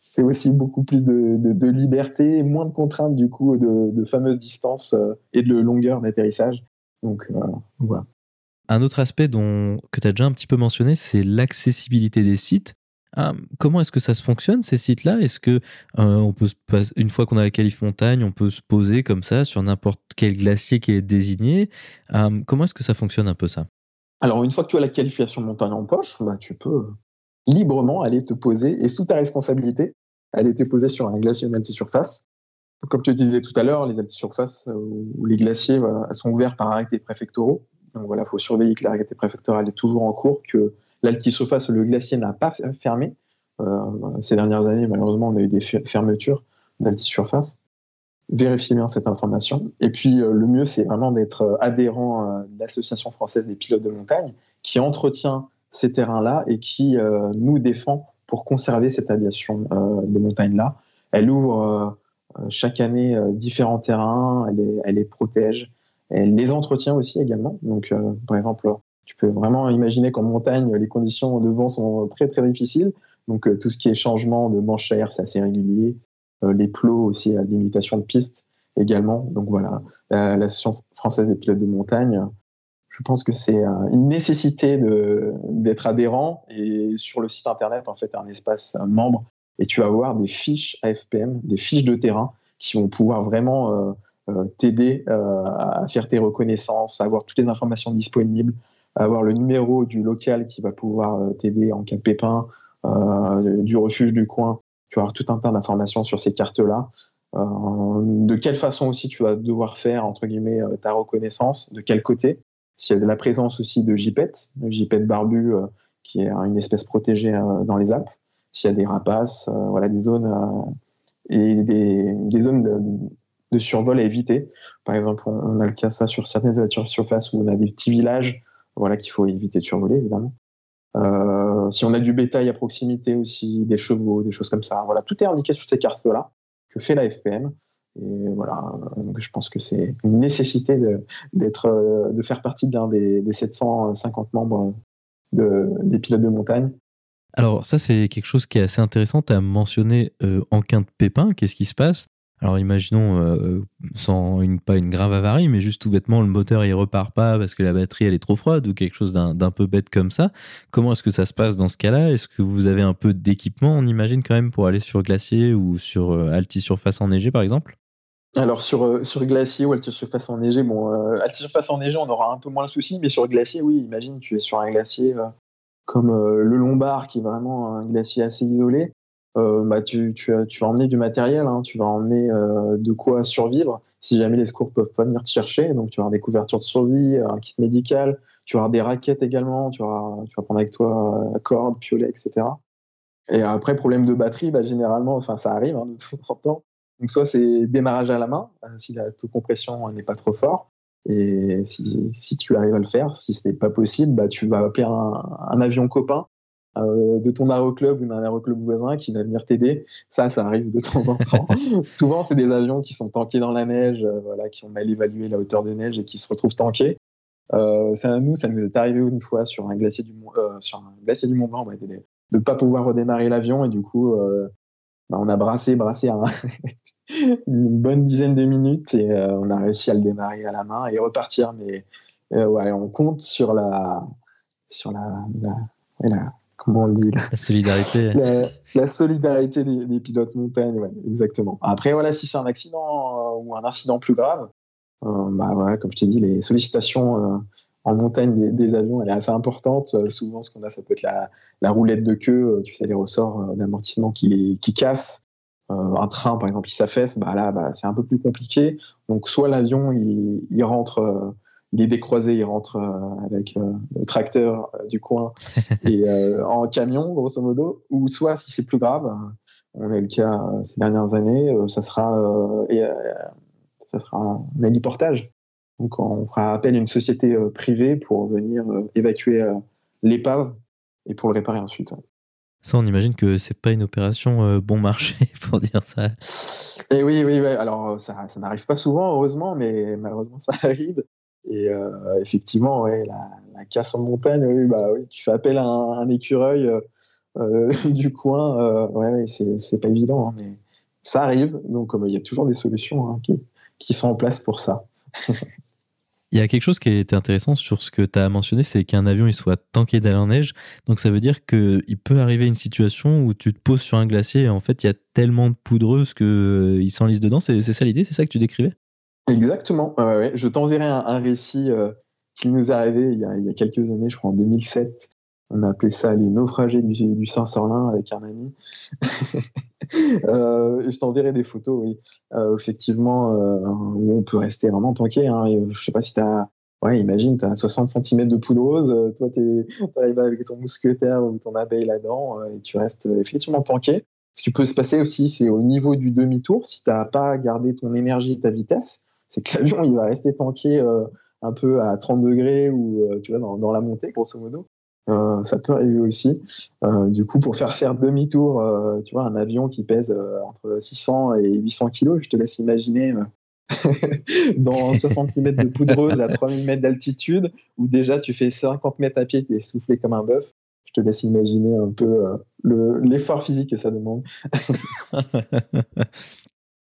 c'est aussi beaucoup plus de, liberté, moins de contraintes du coup de, fameuses distances euh, et de longueur d'atterrissage. Donc euh, voilà. Un autre aspect dont, que tu as déjà un petit peu mentionné, c'est l'accessibilité des sites. Ah, comment est-ce que ça se fonctionne ces sites-là? Est-ce que euh, on peut une fois qu'on a la qualif montagne, on peut se poser comme ça sur n'importe quel glacier qui est désigné? Comment est-ce que ça fonctionne un peu ça? Alors une fois que tu as la qualification montagne en poche, bah, tu peux librement aller te poser et sous ta responsabilité, aller te poser sur un glacier en altisurface. Comme tu disais tout à l'heure, les altisurfaces euh, ou les glaciers sont ouverts par arrêtés préfectoraux. Donc voilà, il faut surveiller que l'arrêté préfectoral est toujours en cours, que l'altisurface, le glacier n'a pas fermé. Euh, ces dernières années, malheureusement, on a eu des fermetures d'altisurface. Vérifiez bien cette information. Et puis, euh, le mieux, c'est vraiment d'être adhérent à l'Association française des pilotes de montagne, qui entretient ces terrains-là et qui nous défend pour conserver cette aviation de montagne-là. Elle ouvre chaque année différents terrains, elle les, elle les, protège, elle les entretient aussi également. Donc, par exemple, tu peux vraiment imaginer qu'en montagne, les conditions de vent sont très très difficiles. Donc tout ce qui est changement de manche air, c'est assez régulier. les plots aussi, la limitation de pistes également. Donc voilà, l'Association française des pilotes de montagne, je pense que c'est une nécessité d'être adhérent. Et sur le site internet, en fait, un espace membre et tu vas avoir des fiches AFPM, des fiches de terrain qui vont pouvoir vraiment euh, euh, t'aider euh, à faire tes reconnaissances, à avoir toutes les informations disponibles, à avoir le numéro du local qui va pouvoir t'aider en cas de pépin, du refuge du coin. Tu vas avoir tout un tas d'informations sur ces cartes-là. de quelle façon aussi tu vas devoir faire entre guillemets ta reconnaissance, de quel côté. S'il y a de la présence aussi de le JPET barbu qui est une espèce protégée dans les Alpes s'il y a des rapaces, euh, voilà, des zones euh, et des, zones de, survol à éviter. Par exemple, on, a le cas ça sur certaines surfaces où on a des petits villages, voilà, qu'il faut éviter de survoler évidemment. Euh, si on a du bétail à proximité aussi, des chevaux, des choses comme ça, voilà, tout est indiqué sur ces cartes-là que fait la FPM. Voilà, je pense que c'est une nécessité de, de faire partie d'un des, des 750 membres de, des pilotes de montagne. Alors ça, c'est quelque chose qui est assez intéressant. Tu as mentionné euh, en quinte de pépin, qu'est-ce qui se passe? Alors imaginons, euh, sans une, pas une grave avarie, mais juste tout bêtement, le moteur il repart pas parce que la batterie elle est trop froide ou quelque chose d'un peu bête comme ça. Comment est-ce que ça se passe dans ce cas-là? Est-ce que vous avez un peu d'équipement, on imagine quand même, pour aller sur glacier ou sur euh, alti-surface enneigée par exemple? Alors sur, sur glacier ou alti-surface enneigée, bon, alti-surface enneigée on aura un peu moins le souci, mais sur glacier, oui, imagine tu es sur un glacier comme euh, le Lombard, qui est vraiment un glacier assez isolé, euh, bah, tu, tu, tu, vas emmener du matériel, hein, tu vas emmener euh, de quoi survivre si jamais les secours peuvent pas venir te chercher. Donc, tu vas avoir des couvertures de survie, un kit médical, tu vas avoir des raquettes également, tu vas, tu vas prendre avec toi corde, piolet, etc. Et après, problème de batterie, bah, généralement, enfin, ça arrive hein, de temps en temps. Donc, soit c'est démarrage à la main, si la compression n'est pas trop fort, et si, si, tu arrives à le faire, si ce n'est pas possible, bah, tu vas appeler un, avion copain euh, de ton aéroclub ou d'un aéroclub voisin qui va venir t'aider. Ça, ça arrive de temps en temps. Souvent, c'est des avions qui sont tankés dans la neige, euh, voilà, qui ont mal évalué la hauteur de neige et qui se retrouvent tankés. Euh, ça, nous, ça nous est arrivé une fois sur un glacier du, euh, sur un glacier du Mont Blanc de ne pas pouvoir redémarrer l'avion et du coup, bah, on a brassé, brassé un, une bonne dizaine de minutes et euh, on a réussi à le démarrer à la main et repartir. Mais euh, ouais, on compte sur la, sur la, la, comment on dit? La solidarité. La, solidarité des, pilotes montagne, ouais, exactement. Après, voilà, si c'est un accident euh, ou un incident plus grave, bah voilà, comme je t'ai dit, les sollicitations en montagne des, avions, elle est assez importante. souvent, ce qu'on a, ça peut être la, la roulette de queue, tu sais, les ressorts d'amortissement qui, qui cassent. Euh, un train, par exemple, qui s'affaisse, bah là, bah, c'est un peu plus compliqué. Donc, soit l'avion, il, rentre, euh, il est décroisé, il rentre euh, avec le tracteur du coin et en camion, grosso modo, ou soit, si c'est plus grave, on a eu le cas ces dernières années, ça sera, ça sera un héliportage. Donc, on fera appel à une société privée pour venir évacuer l'épave et pour le réparer ensuite. Ça, on imagine que c'est pas une opération euh, bon marché pour dire ça. Et eh oui, oui, oui. Alors, ça, ça n'arrive pas souvent, heureusement, mais malheureusement, ça arrive. Et euh, effectivement, ouais, la, casse en montagne, oui, bah, oui, tu fais appel à un, écureuil euh, du coin. ouais, c'est pas évident, hein, mais ça arrive. Donc, il y a toujours des solutions hein, qui, qui sont en place pour ça. Il y a quelque chose qui était intéressant sur ce que tu as mentionné, c'est qu'un avion il soit tanké d'aller en neige. Donc ça veut dire qu'il peut arriver une situation où tu te poses sur un glacier et en fait il y a tellement de poudreuse qu'il euh, s'enlise dedans. C'est ça l'idée C'est ça que tu décrivais? Exactement. Je t'enverrai un, récit euh, qui nous est arrivé il y, a, il y, a, quelques années, je crois en 2007, on a appelé ça les naufragés du, Saint-Sorlin avec un ami. euh, je t'enverrai des photos, oui. Euh, effectivement, euh, où on peut rester vraiment tanké. Hein. Je sais pas si tu as. Ouais, imagine, tu as 60 cm de poudreuse, euh, toi, tu arrives avec ton mousquetaire ou ton abeille là-dedans, et tu restes effectivement tanké. Ce qui peut se passer aussi, c'est au niveau du demi-tour, si tu n'as pas gardé ton énergie et ta vitesse, c'est que l'avion, il va rester tanké un peu à 30 degrés ou tu vois, dans, la montée, grosso modo. Ça peut arriver aussi. du coup, pour faire faire demi-tour, tu vois, un avion qui pèse entre 600 et 800 kilos, je te laisse imaginer dans 66 mètres de poudreuse à 3000 mètres d'altitude, où déjà tu fais 50 mètres à pied, tu es soufflé comme un bœuf. Je te laisse imaginer un peu l'effort physique que ça demande.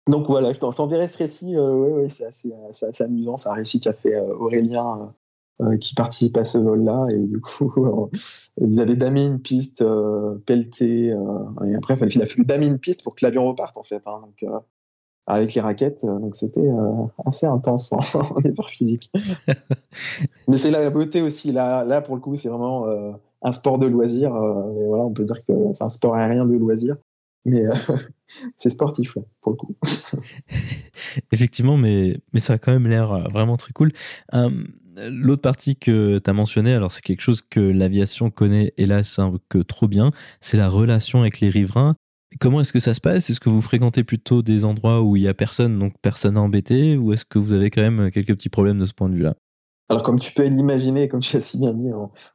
Donc voilà, je t'enverrai ce récit. Euh, ouais, c'est assez, amusant. C'est un récit qu'a fait euh, Aurélien euh, qui participe à ce vol-là. Et du coup, ils avaient damé une piste, pelleté. et après, il a fallu damer une piste pour que l'avion reparte, en fait. Hein, donc, avec les raquettes. Donc c'était assez intense en, effort physique. Mais c'est la beauté aussi. Là, là pour le coup, c'est vraiment un sport de loisir. mais voilà, on peut dire que c'est un sport aérien de loisir. Mais euh, c'est sportif, pour le coup. Effectivement, mais, mais ça a quand même l'air euh, vraiment très cool. L'autre partie que tu as mentionné, alors c'est quelque chose que l'aviation connaît hélas que trop bien, c'est la relation avec les riverains. Comment est-ce que ça se passe? Est-ce que vous fréquentez plutôt des endroits où il n'y a personne, donc personne à embêter, ou est-ce que vous avez quand même quelques petits problèmes de ce point de vue-là? Alors comme tu peux l'imaginer, comme tu as si bien dit,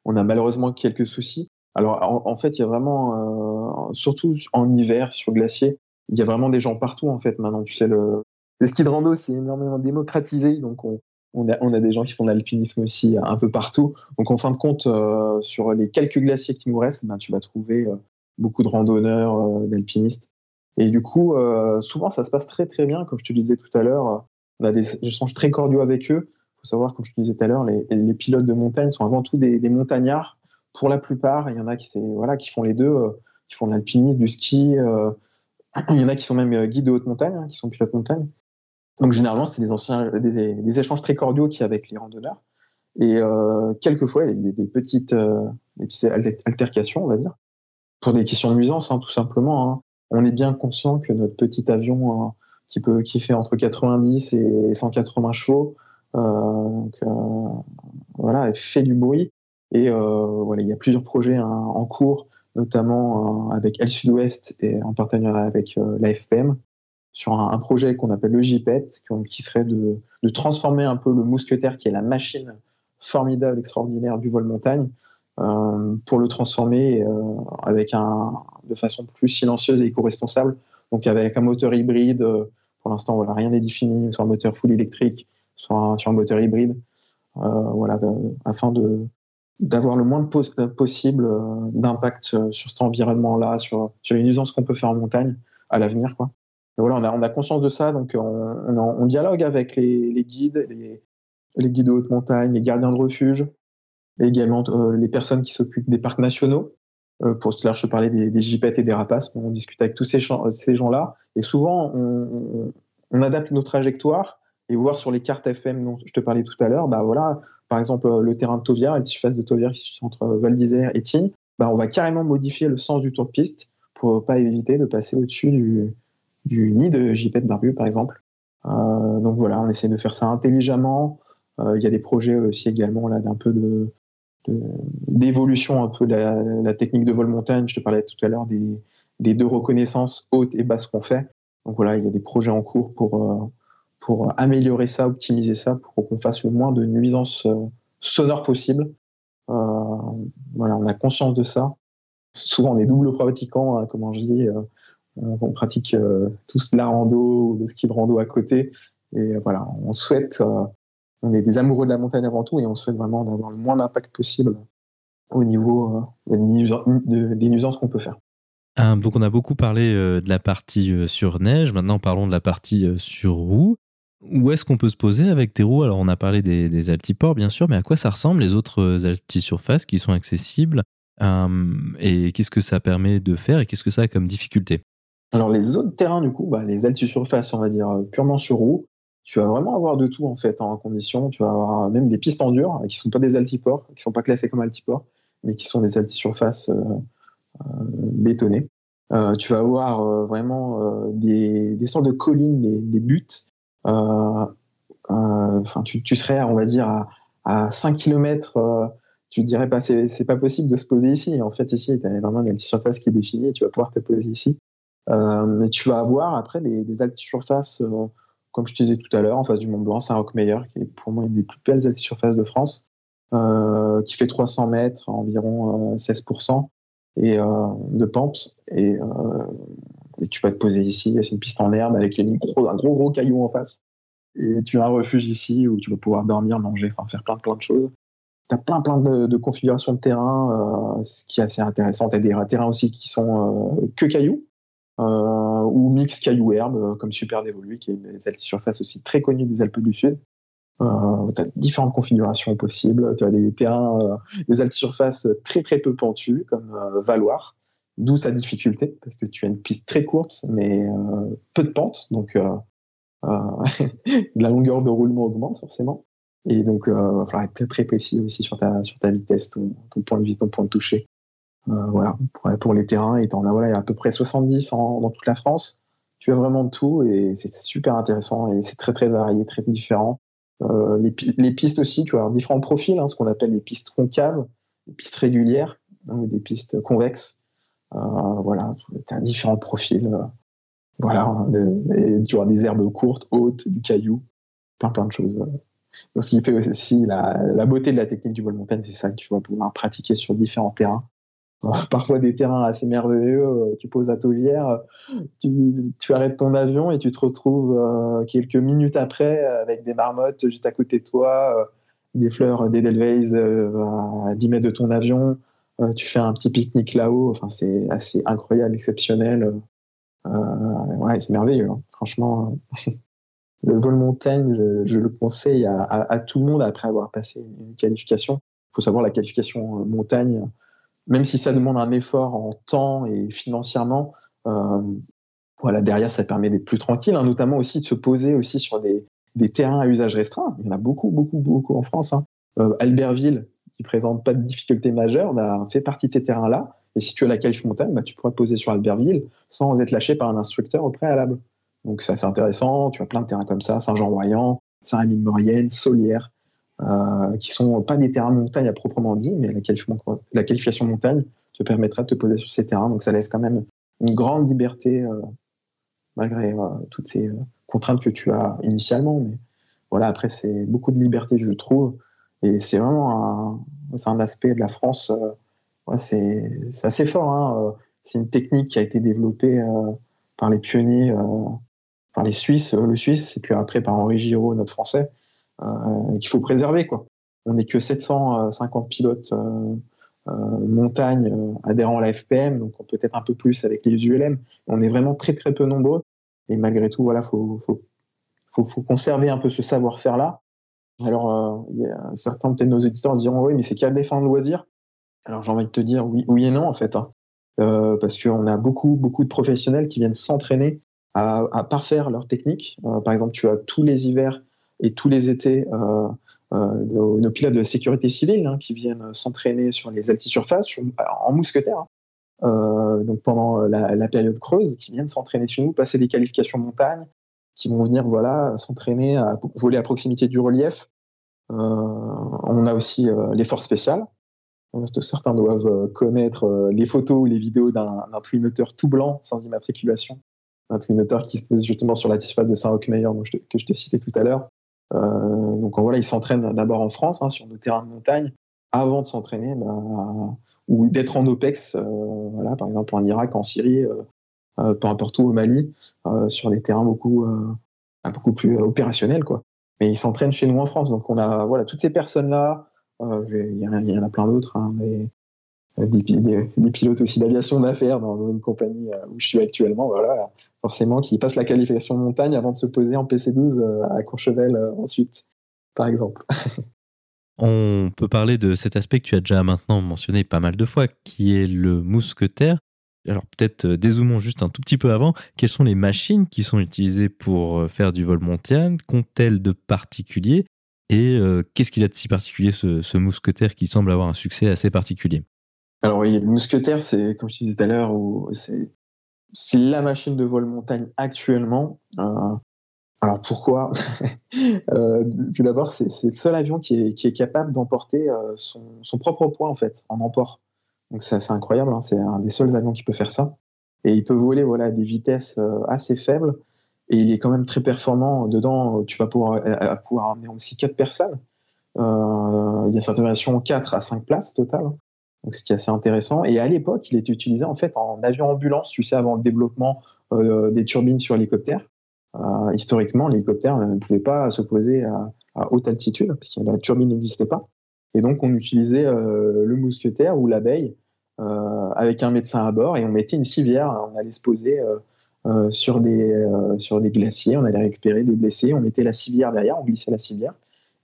on a malheureusement quelques soucis. Alors en, fait, il y a vraiment, euh, surtout en hiver sur glacier, il y a vraiment des gens partout en fait maintenant. Tu sais, le, ski de rando c'est énormément démocratisé, donc on, a, des gens qui font de l'alpinisme aussi un peu partout. Donc en fin de compte, euh, sur les quelques glaciers qui nous restent, ben, tu vas trouver euh, beaucoup de randonneurs, d'alpinistes. Et du coup, souvent ça se passe très très bien, comme je te disais tout à l'heure. On a des échanges très cordiaux avec eux. Il faut savoir, comme je te disais tout à l'heure, les, pilotes de montagne sont avant tout des montagnards pour la plupart, il y en a qui, voilà, qui font les deux, euh, qui font de l'alpinisme, du ski. Euh, il y en a qui sont même euh, guides de haute montagne, hein, qui sont pilotes montagne. Donc généralement, c'est des, échanges très cordiaux qu'il y a avec les randonneurs. Et quelquefois, il y a des, petites, altercations, on va dire, pour des questions de nuisance, hein, tout simplement. Hein. On est bien conscient que notre petit avion qui, peut, qui fait entre 90 et 180 chevaux, voilà, fait du bruit. Et euh, voilà, il y a plusieurs projets hein, en cours, notamment euh, avec Elle Sud-Ouest et en partenariat avec euh, la FPM, sur un, projet qu'on appelle le JPET, qui, serait de, transformer un peu le mousquetaire, qui est la machine formidable, extraordinaire du vol montagne, pour le transformer avec un, de façon plus silencieuse et éco-responsable. Donc avec un moteur hybride, pour l'instant rien n'est défini, soit un moteur full électrique, soit sur un moteur hybride, voilà, afin d'avoir le moins euh, possible euh, d'impact euh, sur cet environnement-là, sur, sur les nuisances qu'on peut faire en montagne à l'avenir. Quoi. Voilà, on a, on a conscience de ça, donc on, on, dialogue avec les, guides, les, guides de haute montagne, les gardiens de refuge, et également les personnes qui s'occupent des parcs nationaux. pour cela, je parlais des, des et des rapaces. On discute avec tous ces, gens-là, et souvent on, adapte nos trajectoires et voir sur les cartes FM dont je te parlais tout à l'heure, bah voilà, par exemple, le terrain de Tovière, surface de Tovière qui se situe entre Val d'Isère et Tignes, bah, on va carrément modifier le sens du tour de piste pour pas éviter de passer au-dessus du, du, nid de de Barbu, par exemple. Euh, donc voilà, on essaie de faire ça intelligemment. Euh, il y a des projets aussi également là d'un peu de d'évolution un peu de la, technique de vol montagne. Je te parlais tout à l'heure des, des, deux reconnaissances hautes et basses qu'on fait. Donc voilà, il y a des projets en cours pour, euh, pour améliorer ça, optimiser ça, pour qu'on fasse le moins de nuisances sonores possible. Voilà, on a conscience de ça. Souvent, on est double pratiquant, hein, comme je dis. On, pratique tous la rando ou le ski de rando à côté. Et voilà, on souhaite, on est des amoureux de la montagne avant tout et on souhaite vraiment avoir le moins d'impact possible au niveau des nuisances qu'on peut faire. donc on a beaucoup parlé de la partie sur neige, maintenant parlons de la partie sur roue. Où est-ce qu'on peut se poser avec tes roues? Alors, on a parlé des, altiports, bien sûr, mais à quoi ça ressemble les autres euh, altisurfaces qui sont accessibles? Euh, Et qu'est-ce que ça permet de faire et qu'est-ce que ça a comme difficulté? Alors, les autres terrains, du coup, bah, les altisurfaces, on va dire euh, purement sur roue, tu vas vraiment avoir de tout en fait en condition. Tu vas avoir même des pistes en dur qui ne sont pas des altiports, qui sont pas classés comme altiports, mais qui sont des altisurfaces bétonnées. tu vas avoir vraiment des, sortes de collines, des, des buttes euh, euh, enfin, tu, serais, on va dire, à, 5 km euh, tu te dirais pas c'est pas possible de se poser ici. En fait, ici, tu as vraiment une surface qui est définie et tu vas pouvoir te poser ici. Mais tu vas avoir après des, des surfaces comme je te disais tout à l'heure, en face du Mont Blanc, Saint-Roch-Meilleur, qui est pour moi une des plus belles surfaces de France, qui fait 300 mètres, environ 16% et, de pente. Et, tu vas te poser ici, c'est une piste en herbe avec gros, un gros, gros caillou en face. Et tu as un refuge ici où tu vas pouvoir dormir, manger, enfin faire plein, plein de choses tu as plein, plein de, configurations de terrain, euh, ce qui est assez intéressant. Tu as des terrains aussi qui sont euh, que cailloux, euh, ou mix cailloux-herbe, comme Super Dévolu, qui est une des surface aussi très connue des Alpes du Sud. tu as différentes configurations possibles. Tu as des terrains, des surface très très peu pentus, comme Valoir, d'où sa difficulté, parce que tu as une piste très courte, mais peu de pente, donc la longueur de roulement augmente forcément. Et donc, il va falloir être très, précis aussi sur ta, sur ta vitesse, ton, point de vue, ton point de toucher. Euh, voilà, pour, les terrains, et en as il y a à peu près 70 dans toute la France. Tu as vraiment tout et c'est super intéressant et c'est très très varié, très différent. Euh, les, les, pistes aussi, tu as différents profils, hein, ce qu'on appelle les pistes concaves, les pistes régulières hein, ou des pistes convexes. Euh, voilà, tu as différents profils. Euh, voilà, tu auras des herbes courtes, hautes, du caillou, plein plein de choses. Ce qui fait aussi la, beauté de la technique du vol montagne, c'est ça que tu vas pouvoir pratiquer sur différents terrains. parfois des terrains assez merveilleux, euh, tu poses à Tauvière, tu, arrêtes ton avion et tu te retrouves euh, quelques minutes après avec des marmottes juste à côté de toi, euh, des fleurs d'Edelweiss à 10 mètres de ton avion, tu fais un petit pique-nique là-haut, enfin, c'est assez incroyable, exceptionnel. ouais, c'est merveilleux, hein. franchement. le vol montagne, je, le conseille à, tout le monde après avoir passé une qualification. Il faut savoir la qualification euh, montagne, même si ça demande un effort en temps et financièrement, euh, voilà, derrière, ça permet d'être plus tranquille, hein, notamment aussi de se poser aussi sur des, terrains à usage restreint. Il y en a beaucoup, beaucoup, beaucoup en France. Hein. Euh, Albertville, qui présente pas de difficultés majeures, bah, fait partie de ces terrains-là. Et si tu as la qualif montagne, bah, tu pourras te poser sur Albertville sans être lâché par un instructeur au préalable. Donc c'est assez intéressant. Tu as plein de terrains comme ça, Saint-Jean-Royan, Saint-Rémy-de-Maurienne, Solière, euh, qui sont pas des terrains montagne à proprement dit, mais la, qualification, montagne te permettra de te poser sur ces terrains. Donc ça laisse quand même une grande liberté, euh, malgré euh, toutes ces euh, contraintes que tu as initialement. Mais voilà, après, c'est beaucoup de liberté, je trouve. Et c'est vraiment un, un aspect de la France, c'est assez fort. Hein. C'est une technique qui a été développée par les pionniers les Suisses, le Suisse, c'est puis après par Henri Giraud, notre Français, qu'il faut préserver. Quoi. On n'est que 750 pilotes euh, montagne adhérents à la FPM, donc peut-être un peu plus avec les ULM. On est vraiment très très peu nombreux. Et malgré tout, voilà, faut, faut, faut, conserver un peu ce savoir-faire-là. Alors, certains peut-être nos auditeurs diront oui, mais c'est qu'à défendre le loisir. Alors j'ai envie de te dire oui, oui et non en fait, hein. parce qu'on a beaucoup beaucoup de professionnels qui viennent s'entraîner à, parfaire leur technique. Euh, par exemple, tu as tous les hivers et tous les étés euh, euh, nos, pilotes de la sécurité civile hein, qui viennent s'entraîner sur les altisurfaces en mousquetaire. Hein. donc pendant la, période creuse, qui viennent s'entraîner chez nous, passer des qualifications montagne, qui vont venir voilà s'entraîner à voler à proximité du relief. on a aussi les forces spéciales. Certains doivent connaître les photos ou les vidéos d'un twin tout blanc sans immatriculation un twinoteur qui se pose justement sur la de Saint-Roch-Meilleur que je t'ai cité tout à l'heure. Euh, donc voilà, il s'entraîne d'abord en France, hein, sur nos terrains de montagne, avant de s'entraîner, bah, ou d'être en OPEX, euh, voilà, par exemple en Irak, en Syrie, euh, peu importe où au Mali, sur des terrains beaucoup, beaucoup plus opérationnels. Quoi. Mais il s'entraîne chez nous en France. Donc on a voilà, toutes ces personnes-là, il y, y, en a plein d'autres, hein, mais des, pilotes aussi d'aviation d'affaires dans, une compagnie où je suis actuellement, voilà, forcément, qui passe la qualification montagne avant de se poser en PC12 euh, à Courchevel euh, ensuite, par exemple. On peut parler de cet aspect que tu as déjà maintenant mentionné pas mal de fois, qui est le mousquetaire. Alors peut-être euh, dézoomons juste un tout petit peu avant. Quelles sont les machines qui sont utilisées pour faire du vol montagne Qu'ont-elles de particulier? Et qu'est-ce qu'il a de si particulier ce, mousquetaire qui semble avoir un succès assez particulier? Alors oui, le mousquetaire, c'est comme je disais tout à l'heure, c'est la machine de vol montagne actuellement. Euh, alors pourquoi euh, Tout d'abord, c'est le seul avion qui est, capable d'emporter euh, son, propre poids en fait en emport. Donc c'est incroyable. Hein. c'est un des seuls avions qui peut faire ça. Et il peut voler voilà à des vitesses assez faibles et il est quand même très performant. Dedans, tu vas pouvoir, emmener aussi 4 personnes. il y a certaines versions 4 à 5 places total. Donc, ce qui est assez intéressant. Et à l'époque, il était utilisé en fait en avion ambulance, tu sais, avant le développement des turbines sur hélicoptère. historiquement, l'hélicoptère ne pouvait pas s'opposer à, à haute altitude, parce que la turbine n'existait pas. Et donc, on utilisait le mousquetaire ou l'abeille euh, avec un médecin à bord et on mettait une civière. On allait se poser euh, euh, sur, des, sur des glaciers, on allait récupérer des blessés, on mettait la civière derrière, on glissait la civière.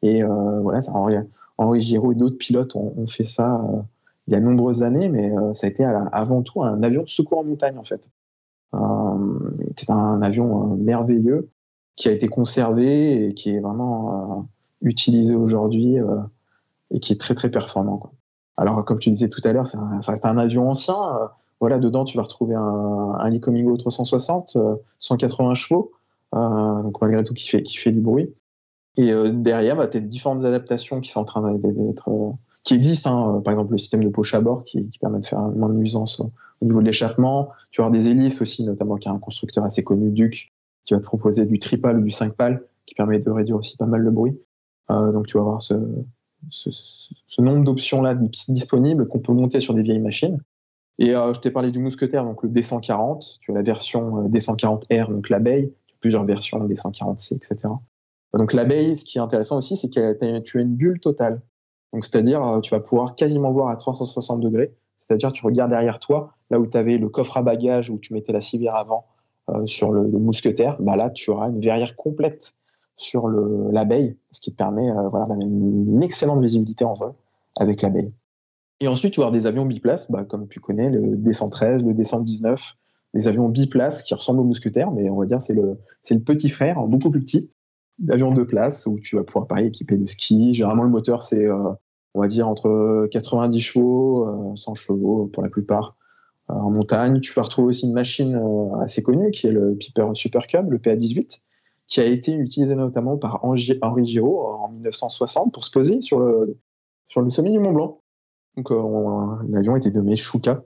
Et voilà, Henri, Henri Giraud et d'autres pilotes ont, fait ça il y a de nombreuses années, mais ça a été avant tout un avion de secours en montagne en fait. C'est un avion merveilleux qui a été conservé et qui est vraiment utilisé aujourd'hui et qui est très très performant. Alors, comme tu disais tout à l'heure, ça reste un avion ancien. Euh, voilà, dedans, tu vas retrouver un, un Lycomingo 360, 180 chevaux, euh, donc malgré tout qui fait, qui fait du bruit. Et euh, derrière, bah, tu as différentes adaptations qui sont en train d'être, qui existent. Hein. Par exemple, le système de poche à bord qui, permet de faire moins de nuisance au niveau de l'échappement. Tu vas avoir des hélices aussi, notamment qui est un constructeur assez connu, Duc, qui va te proposer du tripal ou du 5 pales, qui permet de réduire aussi pas mal le bruit. donc tu vas avoir ce, nombre d'options-là disponibles qu'on peut monter sur des vieilles machines. Et euh, je t'ai parlé du mousquetaire, donc le D140, tu as la version euh, D140R, donc l'abeille, plusieurs versions D140C, etc. Donc l'abeille, ce qui est intéressant aussi, c'est que tu as une bulle totale. Donc c'est-à-dire, euh, tu vas pouvoir quasiment voir à 360 degrés, c'est-à-dire tu regardes derrière toi, là où tu avais le coffre à bagages, où tu mettais la civière avant sur le, mousquetaire, bah là tu auras une verrière complète sur l'abeille, ce qui te permet euh, voilà, d'avoir une excellente visibilité en vol avec l'abeille. Et ensuite, tu vas avoir des avions biplaces, bah, comme tu connais, le D-113, le D-119, des avions biplaces qui ressemblent aux mousquetaires, mais on va dire c'est le, le petit frère, beaucoup plus petit, d'avions de place où tu vas pouvoir pareil équiper de ski. Généralement, le moteur, c'est, euh, dire, entre 90 chevaux, 100 euh, chevaux pour la plupart en montagne. Tu vas retrouver aussi une machine assez connue qui est le Piper Super Cub, le PA-18, qui a été utilisé notamment par Henri Giraud en 1960 pour se poser sur le, sommet du Mont Blanc. Donc, euh, l'avion était nommé Shuka.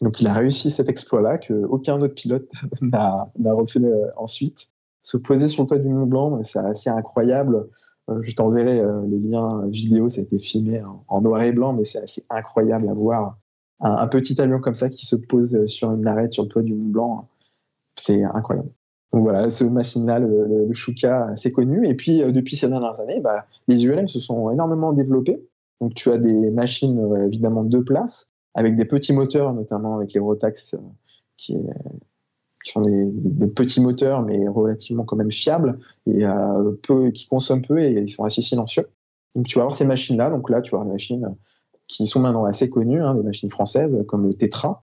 Donc, il a réussi cet exploit-là qu'aucun autre pilote n'a refait euh, ensuite. Se poser sur le toit du Mont Blanc, c'est assez incroyable. Euh, je t'enverrai les liens vidéo, ça a été filmé en, noir et blanc, mais c'est assez incroyable à voir un, petit avion comme ça qui se pose sur une arête sur le toit du Mont Blanc. C'est incroyable. Donc voilà, ce machine-là, le, le, Shuka, assez connu. Et puis, euh, depuis ces dernières années, bah, les ULM se sont énormément développés. Donc, tu as des machines, euh, évidemment, de place, avec des petits moteurs, notamment avec les Rotax, euh, qui, sont des, petits moteurs, mais relativement quand même fiables, et peu, qui consomment peu et ils sont assez silencieux. Donc, tu vas avoir ces machines-là. Donc là, tu vas avoir des machines qui sont maintenant assez connues, hein, des machines françaises, comme le Tetra,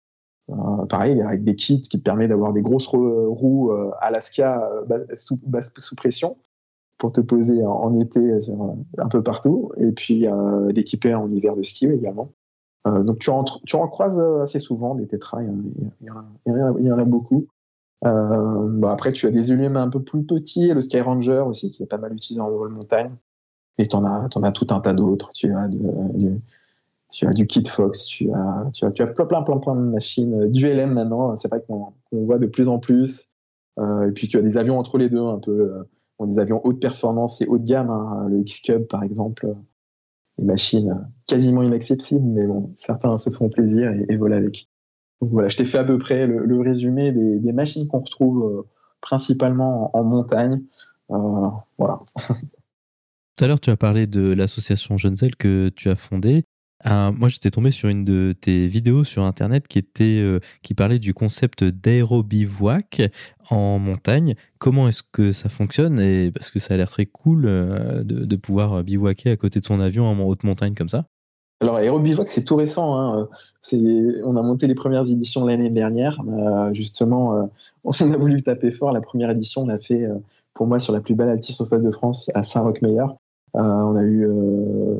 euh, pareil, avec des kits qui te permettent d'avoir des grosses roues euh, Alaska euh, sous, sous, pression pour te poser en, été un peu partout, et puis d'équiper en hiver de ski également. donc tu en, tu en croises assez souvent des tétras, il y en, a, beaucoup. Bah, après, tu as des ULM un peu plus petits, le Sky Ranger aussi, qui est pas mal utilisé en vol montagne. Et tu en, as, en as tout un tas d'autres. Tu as tu du Kit Fox, tu as, tu as, tu plein, plein, plein, de machines. Euh, du LM maintenant, c'est vrai qu'on voit de plus en plus. Euh, et puis tu as des avions entre les deux, un peu. Euh, des avions haute performance et haut gamme. Hein, le X-Cub, par exemple. des machines quasiment inaccessibles, mais bon, certains se font plaisir et, volent avec. Voilà, je t'ai fait à peu près le, résumé des, machines qu'on retrouve principalement en, montagne. voilà. Tout à l'heure, tu as parlé de l'association Jeune que tu as fondée. Moi, j'étais tombé sur une de tes vidéos sur Internet euh, qui parlait du concept d'aérobivouac en montagne. Comment est-ce que ça fonctionne? Et Parce que ça a l'air très cool euh, de, pouvoir bivouaquer à côté de son avion en haute montagne comme ça. Alors, aérobivouac, c'est tout récent. Hein. On a monté les premières éditions l'année dernière. justement, on a voulu taper fort. La première édition, on l'a fait pour moi sur la plus belle altitude de France à Saint-Roch-Meilleur. Euh, on a eu euh,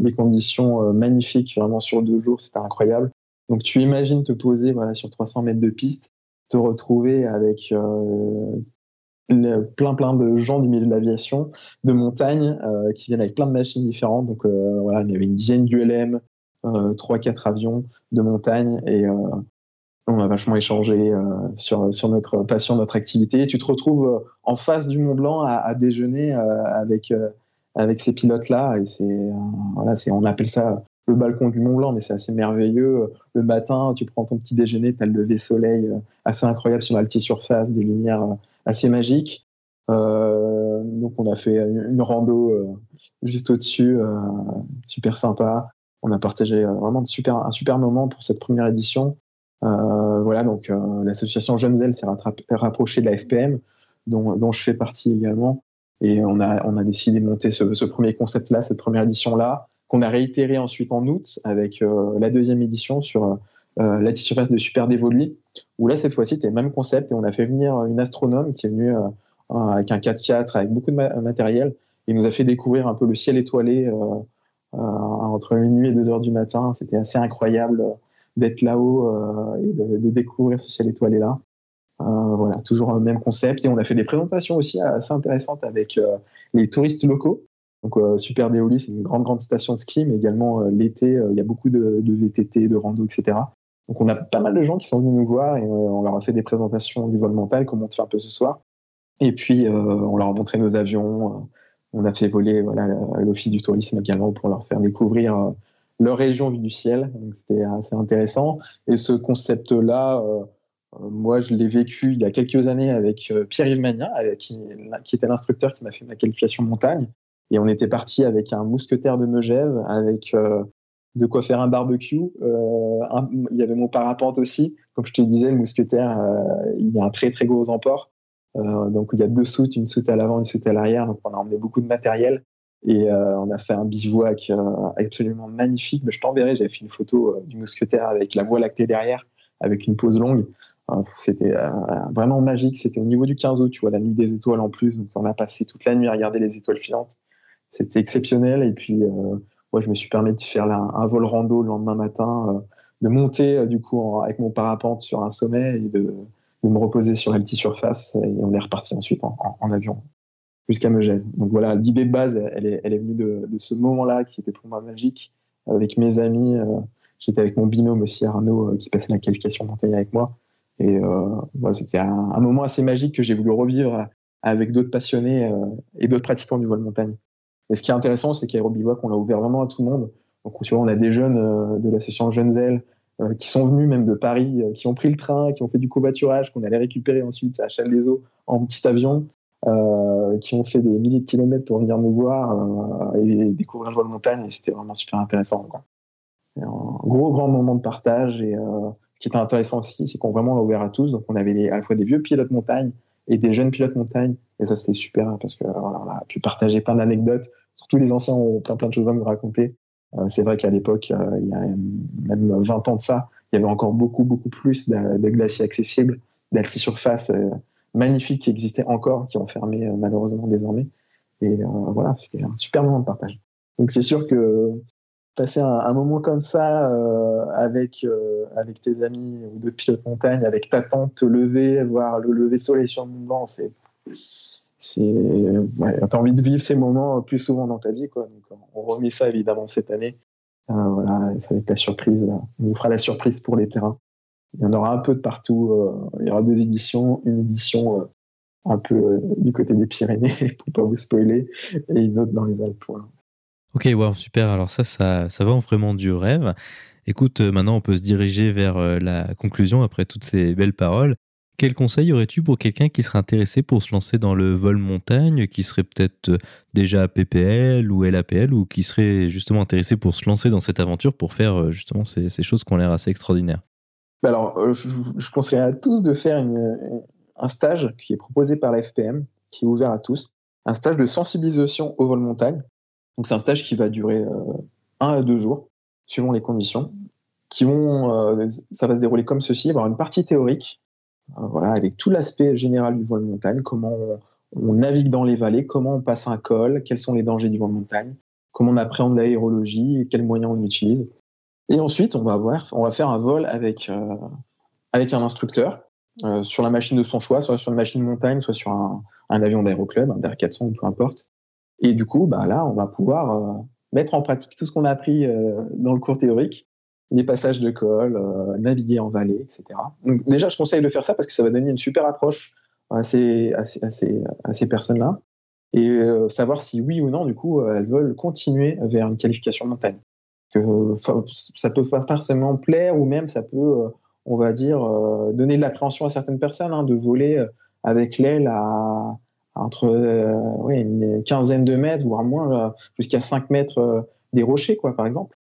des conditions euh, magnifiques vraiment sur deux jours, c'était incroyable. Donc tu imagines te poser voilà, sur 300 mètres de piste, te retrouver avec plein plein de gens du milieu de l'aviation, de montagne, qui viennent avec plein de machines différentes. Donc voilà, il y avait une dizaine d'ULM, trois quatre avions de montagne et On a vachement échangé sur, sur notre passion, notre activité. Tu te retrouves en face du Mont Blanc à, déjeuner avec, avec ces pilotes-là. Et c'est, voilà, c'est, on appelle ça le balcon du Mont Blanc, mais c'est assez merveilleux. Le matin, tu prends ton petit déjeuner, tu as le lever soleil assez incroyable sur l'altisurface, des lumières assez magiques. Euh, donc on a fait une rando euh, juste au-dessus, euh, super sympa. On a partagé vraiment super, un super moment pour cette première édition. voilà, donc l'association Jeunes Ailes s'est rapprochée de la FPM, dont, dont, je fais partie également. Et on a, on a décidé de monter ce premier concept-là, cette première édition-là, qu'on a réitéré ensuite en août avec la deuxième édition sur euh, la surface de Super Dévoluy, où là, cette fois-ci, c'était le même concept et on a fait venir une astronome qui est venue avec un 4x4, avec beaucoup de matériel. Il nous a fait découvrir un peu le ciel étoilé euh, euh, entre minuit et 2 heures du matin. C'était assez incroyable euh, d'être là-haut et de, découvrir ce ciel étoilé-là. voilà, toujours le même concept. Et on a fait des présentations aussi assez intéressantes avec les touristes locaux. Donc, Super Déoli, c'est une grande, grande station de ski, mais également l'été, il y a beaucoup de, de, VTT, de rando, etc. Donc, on a pas mal de gens qui sont venus nous voir et on leur a fait des présentations du vol mental, comme on te fait un peu ce soir. Et puis, euh, on leur a montré nos avions. Euh, on a fait voler voilà, l'Office du tourisme également pour leur faire découvrir euh, leur région vue du ciel. Donc, c'était assez intéressant. Et ce concept-là, moi, je l'ai vécu il y a quelques années avec Pierre-Yves Magnin, qui, était l'instructeur qui m'a fait ma qualification montagne. Et on était parti avec un mousquetaire de Megève, avec de quoi faire un barbecue. il y avait mon parapente aussi. Comme je te disais, le mousquetaire, il y a un très très gros emport. Euh, donc il y a deux soutes, une soute à l'avant, une soute à l'arrière. Donc on a emmené beaucoup de matériel et euh, on a fait un bivouac euh, absolument magnifique. Mais je t'enverrai, j'avais fait une photo du mousquetaire avec la voie lactée derrière, avec une pause longue. C'était vraiment magique. C'était au niveau du 15 août, tu vois, la nuit des étoiles en plus. Donc on a passé toute la nuit à regarder les étoiles filantes. C'était exceptionnel. Et puis moi, je me suis permis de faire un vol rando le lendemain matin, de monter du coup avec mon parapente sur un sommet et de de me reposer sur la petite surface et on est reparti ensuite en, avion jusqu'à Megève. Donc voilà, l'idée de base, elle est, elle est venue de, ce moment-là qui était pour moi magique avec mes amis. Euh, j'étais avec mon binôme aussi, Arnaud, euh, qui passait la qualification montagne avec moi. Et euh, c'était un, moment assez magique que j'ai voulu revivre avec d'autres passionnés et d'autres pratiquants du vol montagne. Et ce qui est intéressant, c'est qu'Aérobivouac, on l'a ouvert vraiment à tout le monde. Donc, tu on a des jeunes de l'association Jeunes Ailes euh, qui sont venus même de Paris, euh, qui ont pris le train, qui ont fait du covoiturage, qu'on allait récupérer ensuite à Châles-les-Eaux en petit avion, euh, qui ont fait des milliers de kilomètres pour venir nous voir et découvrir le vol montagne. Et c'était vraiment super intéressant. Un gros, grand moment de partage. Et ce qui était intéressant aussi, c'est qu'on vraiment l'a ouvert à tous. Donc on avait à la fois des vieux pilotes montagne et des jeunes pilotes montagne. Et ça, c'était super parce qu'on a pu partager plein d'anecdotes. Surtout les anciens ont plein, plein de choses à nous raconter. Euh, c'est vrai qu'à l'époque, euh, il y a même 20 ans de ça, il y avait encore beaucoup, beaucoup plus de, glaciers accessibles, d'altisurface euh, magnifiques qui existaient encore, qui ont fermé malheureusement désormais. Et voilà, c'était un super moment de partage. Donc c'est sûr que passer un, moment comme ça avec, avec tes amis ou d'autres pilotes montagne, avec ta tante, te lever, voir le lever soleil sur le Mont Blanc, c'est c'est ouais, envie de vivre ces moments plus souvent dans ta vie quoi. On remet ça évidemment cette année. Euh, voilà ça va être la surprise on vous fera la surprise pour les terrains. Il y en aura un peu de partout euh, il y aura deux éditions une édition euh, un peu du côté des Pyrénées pour pas vous spoiler et une autre dans les Alpes ok wow super alors ça ça ça vend vraiment du rêve Écoute, maintenant on peut se diriger vers la conclusion après toutes ces belles paroles. Quel conseil aurais-tu pour quelqu'un qui serait intéressé pour se lancer dans le vol montagne, qui serait peut-être euh, déjà PPL ou LAPL, ou qui serait justement intéressé pour se lancer dans cette aventure pour faire euh, justement ces, choses qui ont l'air assez extraordinaires? Bah Alors, euh, je, conseillerais à tous de faire un stage qui est proposé par la FPM, qui est ouvert à tous, un stage de sensibilisation au vol montagne. Donc, c'est un stage qui va durer un à deux jours, suivant les conditions, qui vont, ça va se dérouler comme ceci, il y avoir une partie théorique euh, voilà, avec tout l'aspect général du vol montagne, comment on, navigue dans les vallées, comment on passe un col, quels sont les dangers du vol montagne, comment on appréhende l'aérologie, quels moyens on utilise. Et ensuite, on va, voir, on va faire un vol avec, euh, avec un instructeur euh, sur la machine de son choix, soit sur une machine de montagne, soit sur un, avion d'aéroclub, un DR400 peu importe. Et du coup, bah là, on va pouvoir mettre en pratique tout ce qu'on a appris dans le cours théorique les passages de col, euh, naviguer en vallée, etc. Donc, déjà, je conseille de faire ça parce que ça va donner une super approche à ces, personnes-là et euh, savoir si oui ou non, du coup, elles veulent continuer vers une qualification montagne. Que, ça peut pas forcément plaire ou même ça peut, on va dire, donner de l'appréhension à certaines personnes hein, de voler avec l'aile à, entre ouais, une quinzaine de mètres, voire moins, jusqu'à 5 mètres des rochers, quoi, par exemple.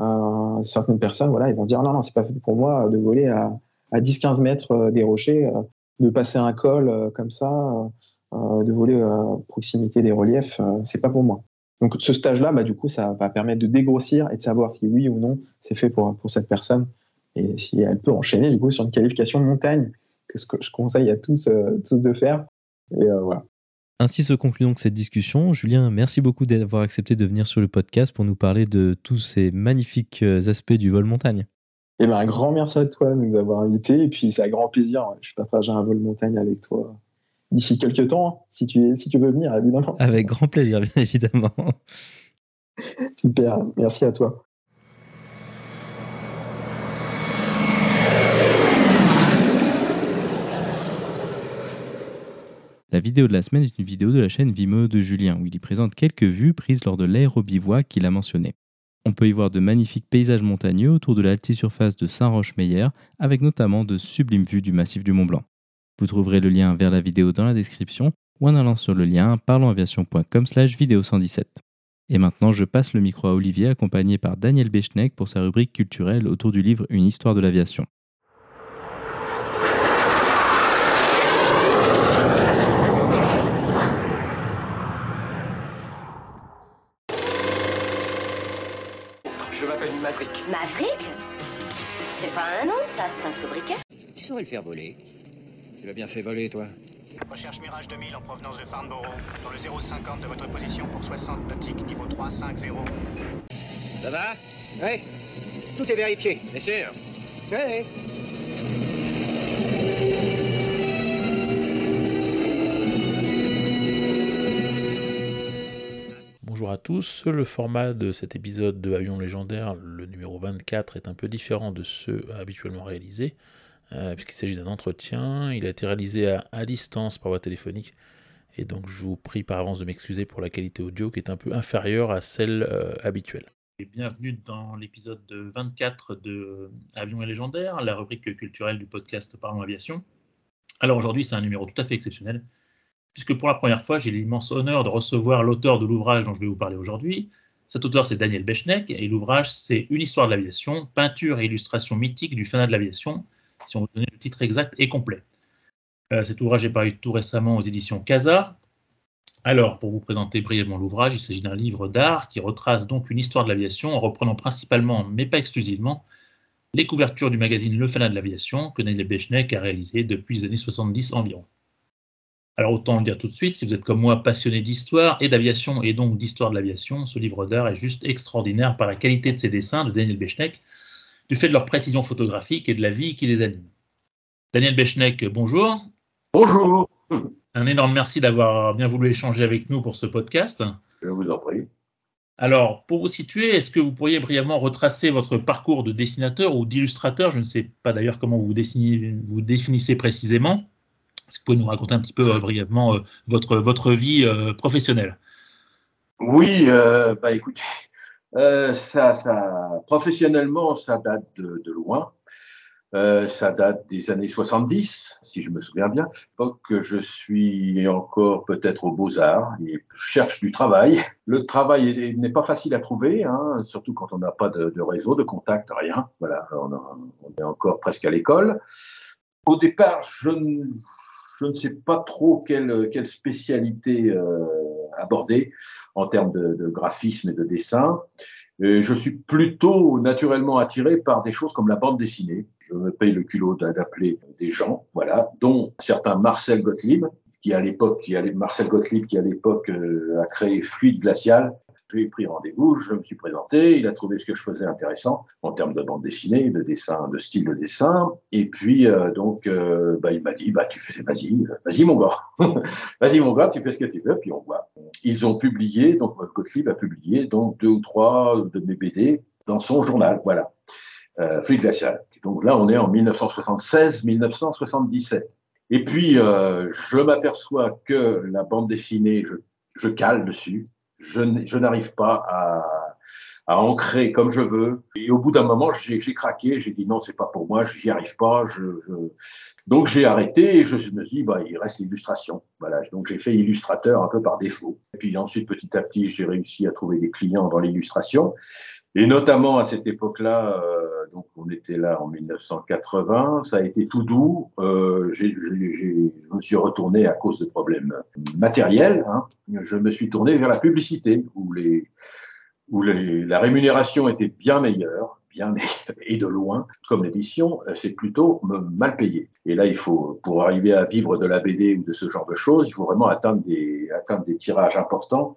Euh, certaines personnes, voilà, ils vont dire non, non, c'est pas fait pour moi de voler à, à 10-15 mètres euh, des rochers, euh, de passer un col comme ça, de voler à proximité des reliefs, c'est pas pour moi. Donc ce stage-là, bah, du coup, ça va permettre de dégrossir et de savoir si oui ou non c'est fait pour, pour cette personne et si elle peut enchaîner du coup sur une qualification de montagne, que ce que je conseille à tous, tous de faire. Et voilà. Ainsi se conclut donc cette discussion. Julien, merci beaucoup d'avoir accepté de venir sur le podcast pour nous parler de tous ces magnifiques euh, aspects du vol montagne. Eh ben, un grand merci à toi de nous avoir invités. Et puis, c'est un grand plaisir. Je partager un vol montagne avec toi d'ici quelques temps, hein, si tu, si tu veux venir, évidemment. Avec grand plaisir, bien évidemment. Super, merci à toi. La vidéo de la semaine est une vidéo de la chaîne Vimeo de Julien où il y présente quelques vues prises lors de l'aérobivouac qu'il a mentionné. On peut y voir de magnifiques paysages montagneux autour de l'altisurface de Saint-Roch-Meyer avec notamment de sublimes vues du massif du Mont Blanc. Vous trouverez le lien vers la vidéo dans la description ou en allant sur le lien parlonsaviation.com slash vidéo 117. Et maintenant, je passe le micro à Olivier accompagné par Daniel Bechneck pour sa rubrique culturelle autour du livre Une histoire de l'aviation. Tu saurais le faire voler. Tu l'as bien fait voler, toi. Recherche Mirage 2000 en provenance de Farnborough, dans le 050 de votre position pour 60 nautiques, niveau 350. Ça va? Oui. Tout est vérifié. Bien sûr. Oui. Bonjour à tous, le format de cet épisode de Avion légendaire, le numéro 24, est un peu différent de ceux habituellement réalisés, euh, puisqu'il s'agit d'un entretien, il a été réalisé à, distance par voie téléphonique, et donc je vous prie par avance de m'excuser pour la qualité audio qui est un peu inférieure à celle euh, habituelle. Et bienvenue dans l'épisode 24 de Avion et légendaire, la rubrique culturelle du podcast Parlons Aviation. Alors aujourd'hui c'est un numéro tout à fait exceptionnel, puisque pour la première fois, j'ai l'immense honneur de recevoir l'auteur de l'ouvrage dont je vais vous parler aujourd'hui. Cet auteur, c'est Daniel Bechneck, et l'ouvrage, c'est Une histoire de l'aviation, peinture et illustration mythique du fanat de l'aviation, si on veut donner le titre exact et complet. Euh, cet ouvrage est paru tout récemment aux éditions Casa. Alors, pour vous présenter brièvement l'ouvrage, il s'agit d'un livre d'art qui retrace donc une histoire de l'aviation en reprenant principalement, mais pas exclusivement, les couvertures du magazine Le Fanat de l'aviation que Daniel Bechneck a réalisé depuis les années 70 environ. Alors autant le dire tout de suite, si vous êtes comme moi passionné d'histoire et d'aviation et donc d'histoire de l'aviation, ce livre d'art est juste extraordinaire par la qualité de ses dessins de Daniel Bechneck, du fait de leur précision photographique et de la vie qui les anime. Daniel Bechneck, bonjour. Bonjour. Un énorme merci d'avoir bien voulu échanger avec nous pour ce podcast. Je vous en prie. Alors, pour vous situer, est-ce que vous pourriez brièvement retracer votre parcours de dessinateur ou d'illustrateur? Je ne sais pas d'ailleurs comment vous, vous définissez précisément est-ce vous pouvez nous raconter un petit peu euh, brièvement euh, votre, votre vie euh, professionnelle? Oui, bah écoutez, ça, ça, professionnellement, ça date de, loin. ça date des années 70, si je me souviens bien. que je suis encore peut-être aux Beaux-Arts et cherche du travail. Le travail n'est pas facile à trouver, hein, surtout quand on n'a pas de, réseau, de contact, rien. Voilà, on, on est encore presque à l'école. Au départ, je ne je ne sais pas trop quelle, spécialité euh, aborder en termes de, graphisme et de dessin. je suis plutôt naturellement attiré par des choses comme la bande dessinée. Je me paye le culot d'appeler des gens, voilà, dont certains Marcel Gottlieb, qui à l'époque, Marcel Gottlieb, qui à l'époque euh, a créé Fluide Glacial, je lui ai pris rendez-vous, je me suis présenté, il a trouvé ce que je faisais intéressant en termes de bande dessinée, de dessin, de style de dessin. Et puis, euh, donc, euh, bah, il m'a dit, bah, tu fais, vas-y, vas-y, mon gars. vas-y, mon gars, tu fais ce que tu veux, puis on voit. Ils ont publié, donc, Gottlieb a publié, donc, deux ou trois de mes BD dans son journal, voilà. euh, Fluide glacial. Donc là, on est en 1976-1977. Et puis, euh, je m'aperçois que la bande dessinée, je, je cale dessus. Je, n'arrive pas à, ancrer comme je veux. Et au bout d'un moment, j'ai craqué. J'ai dit non, c'est pas pour moi. J'y arrive pas. Donc j'ai arrêté et je me suis dit, bah, il reste l'illustration. Voilà. Donc j'ai fait illustrateur un peu par défaut. Et puis ensuite, petit à petit, j'ai réussi à trouver des clients dans l'illustration. Et notamment à cette époque-là, euh, donc on était là en 1980, ça a été tout doux. Euh, j'ai- j'ai- j'ai- je me suis retourné à cause de problèmes matériels. hein. Je me suis tourné vers la publicité où, les, où les- la rémunération était bien meilleure, bien et de loin. Comme l'édition, euh, c'est plutôt mal payé. Et là, il faut, pour arriver à vivre de la BD ou de ce genre de choses, il faut vraiment atteindre des, atteindre des tirages importants.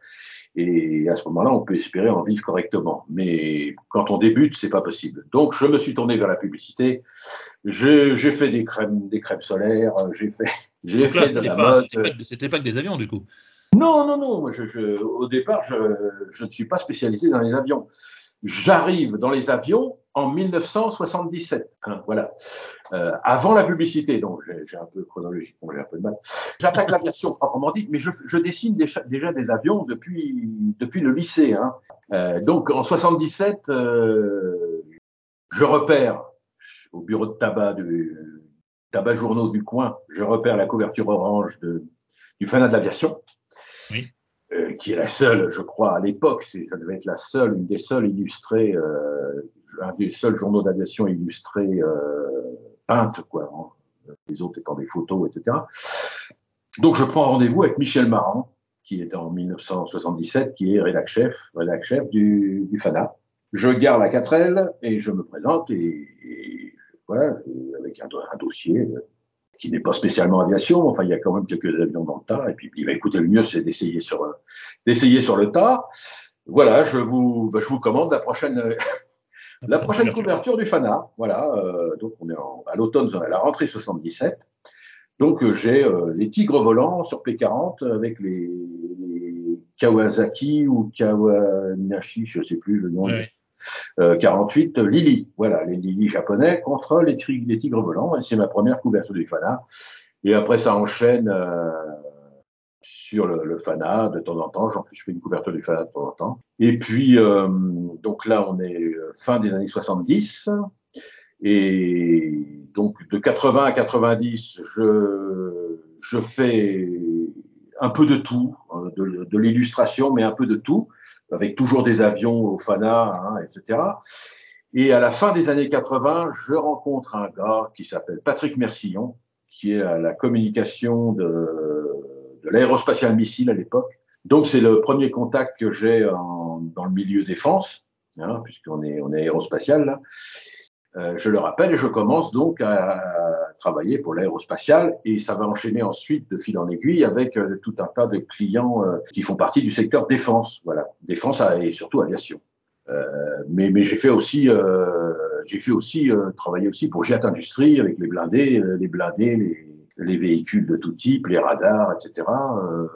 Et à ce moment-là, on peut espérer en vivre correctement. Mais quand on débute, c'est pas possible. Donc, je me suis tourné vers la publicité. J'ai fait des crèmes, des crèmes solaires. J'ai fait, j'ai fait de la pas, mode. c'était pas, que- c'était pas que des avions, du coup. Non, non, non. Moi, je, je- au départ, je, je ne suis pas spécialisé dans les avions. J'arrive dans les avions en 1977. hein, voilà. Euh, avant la publicité, donc j'ai un peu chronologiquement, j'ai un peu de mal. J'attaque l'aviation proprement dite, mais je, je dessine déjà, déjà des avions depuis, depuis le lycée. hein. Euh, donc en 77, euh, je repère au bureau de tabac du tabac journaux du coin, je repère la couverture orange de, du fanat de l'aviation. Oui. qui est la seule, je crois, à l'époque, ça devait être la seule, une des seules illustrées, un des seuls journaux d'aviation illustrés euh, peintes, quoi, hein, les autres étant des photos, etc. Donc je prends rendez-vous avec Michel Marant, qui est en 1977, qui est rédac chef, du, du FANA. Je garde la 4L et je me présente et, voilà, avec un, do- un dossier euh, qui n'est pas spécialement aviation, enfin il y a quand même quelques avions dans le tas, et puis, il va écouter le mieux c'est d'essayer sur, sur le tas. Voilà, je vous, bah, je vous commande la prochaine, la prochaine couverture du FANA. Voilà, euh, donc on est en- à l'automne, à la rentrée 77. Donc euh, j'ai euh, les tigres volants sur P40 avec les, les Kawasaki ou Kawanashi, je ne sais plus le nom. Ouais. Euh, 48 Lili, voilà, les Lili japonais contre les, tigres volants. Et c'est ma première couverture du FANA. Et après, ça enchaîne euh, sur le, FANA de temps en temps. J'en fais, je fais une couverture du FANA de temps en temps. Et puis, euh, donc là, on est euh, fin des années 70. Et donc, de 80 à 90, je, je fais un peu de tout, de, de l'illustration, mais un peu de tout, avec toujours des avions au FANA, hein, etc. Et à la fin des années 80, je rencontre un gars qui s'appelle Patrick Mercillon, qui est à la communication de, de l'aérospatial missile à l'époque. Donc, c'est le premier contact que j'ai dans le milieu défense, hein, puisqu'on est, on est aérospatial là. Euh, je le rappelle et je commence donc à, travailler pour l'aérospatial et ça va enchaîner ensuite de fil en aiguille avec euh, tout un tas de clients euh, qui font partie du secteur défense, voilà, défense et surtout aviation. Mais j'ai fait aussi j'ai fait aussi travailler aussi pour Jet Industrie avec les blindés, les blindés, les, les véhicules de tout type, les radars, etc. Euh,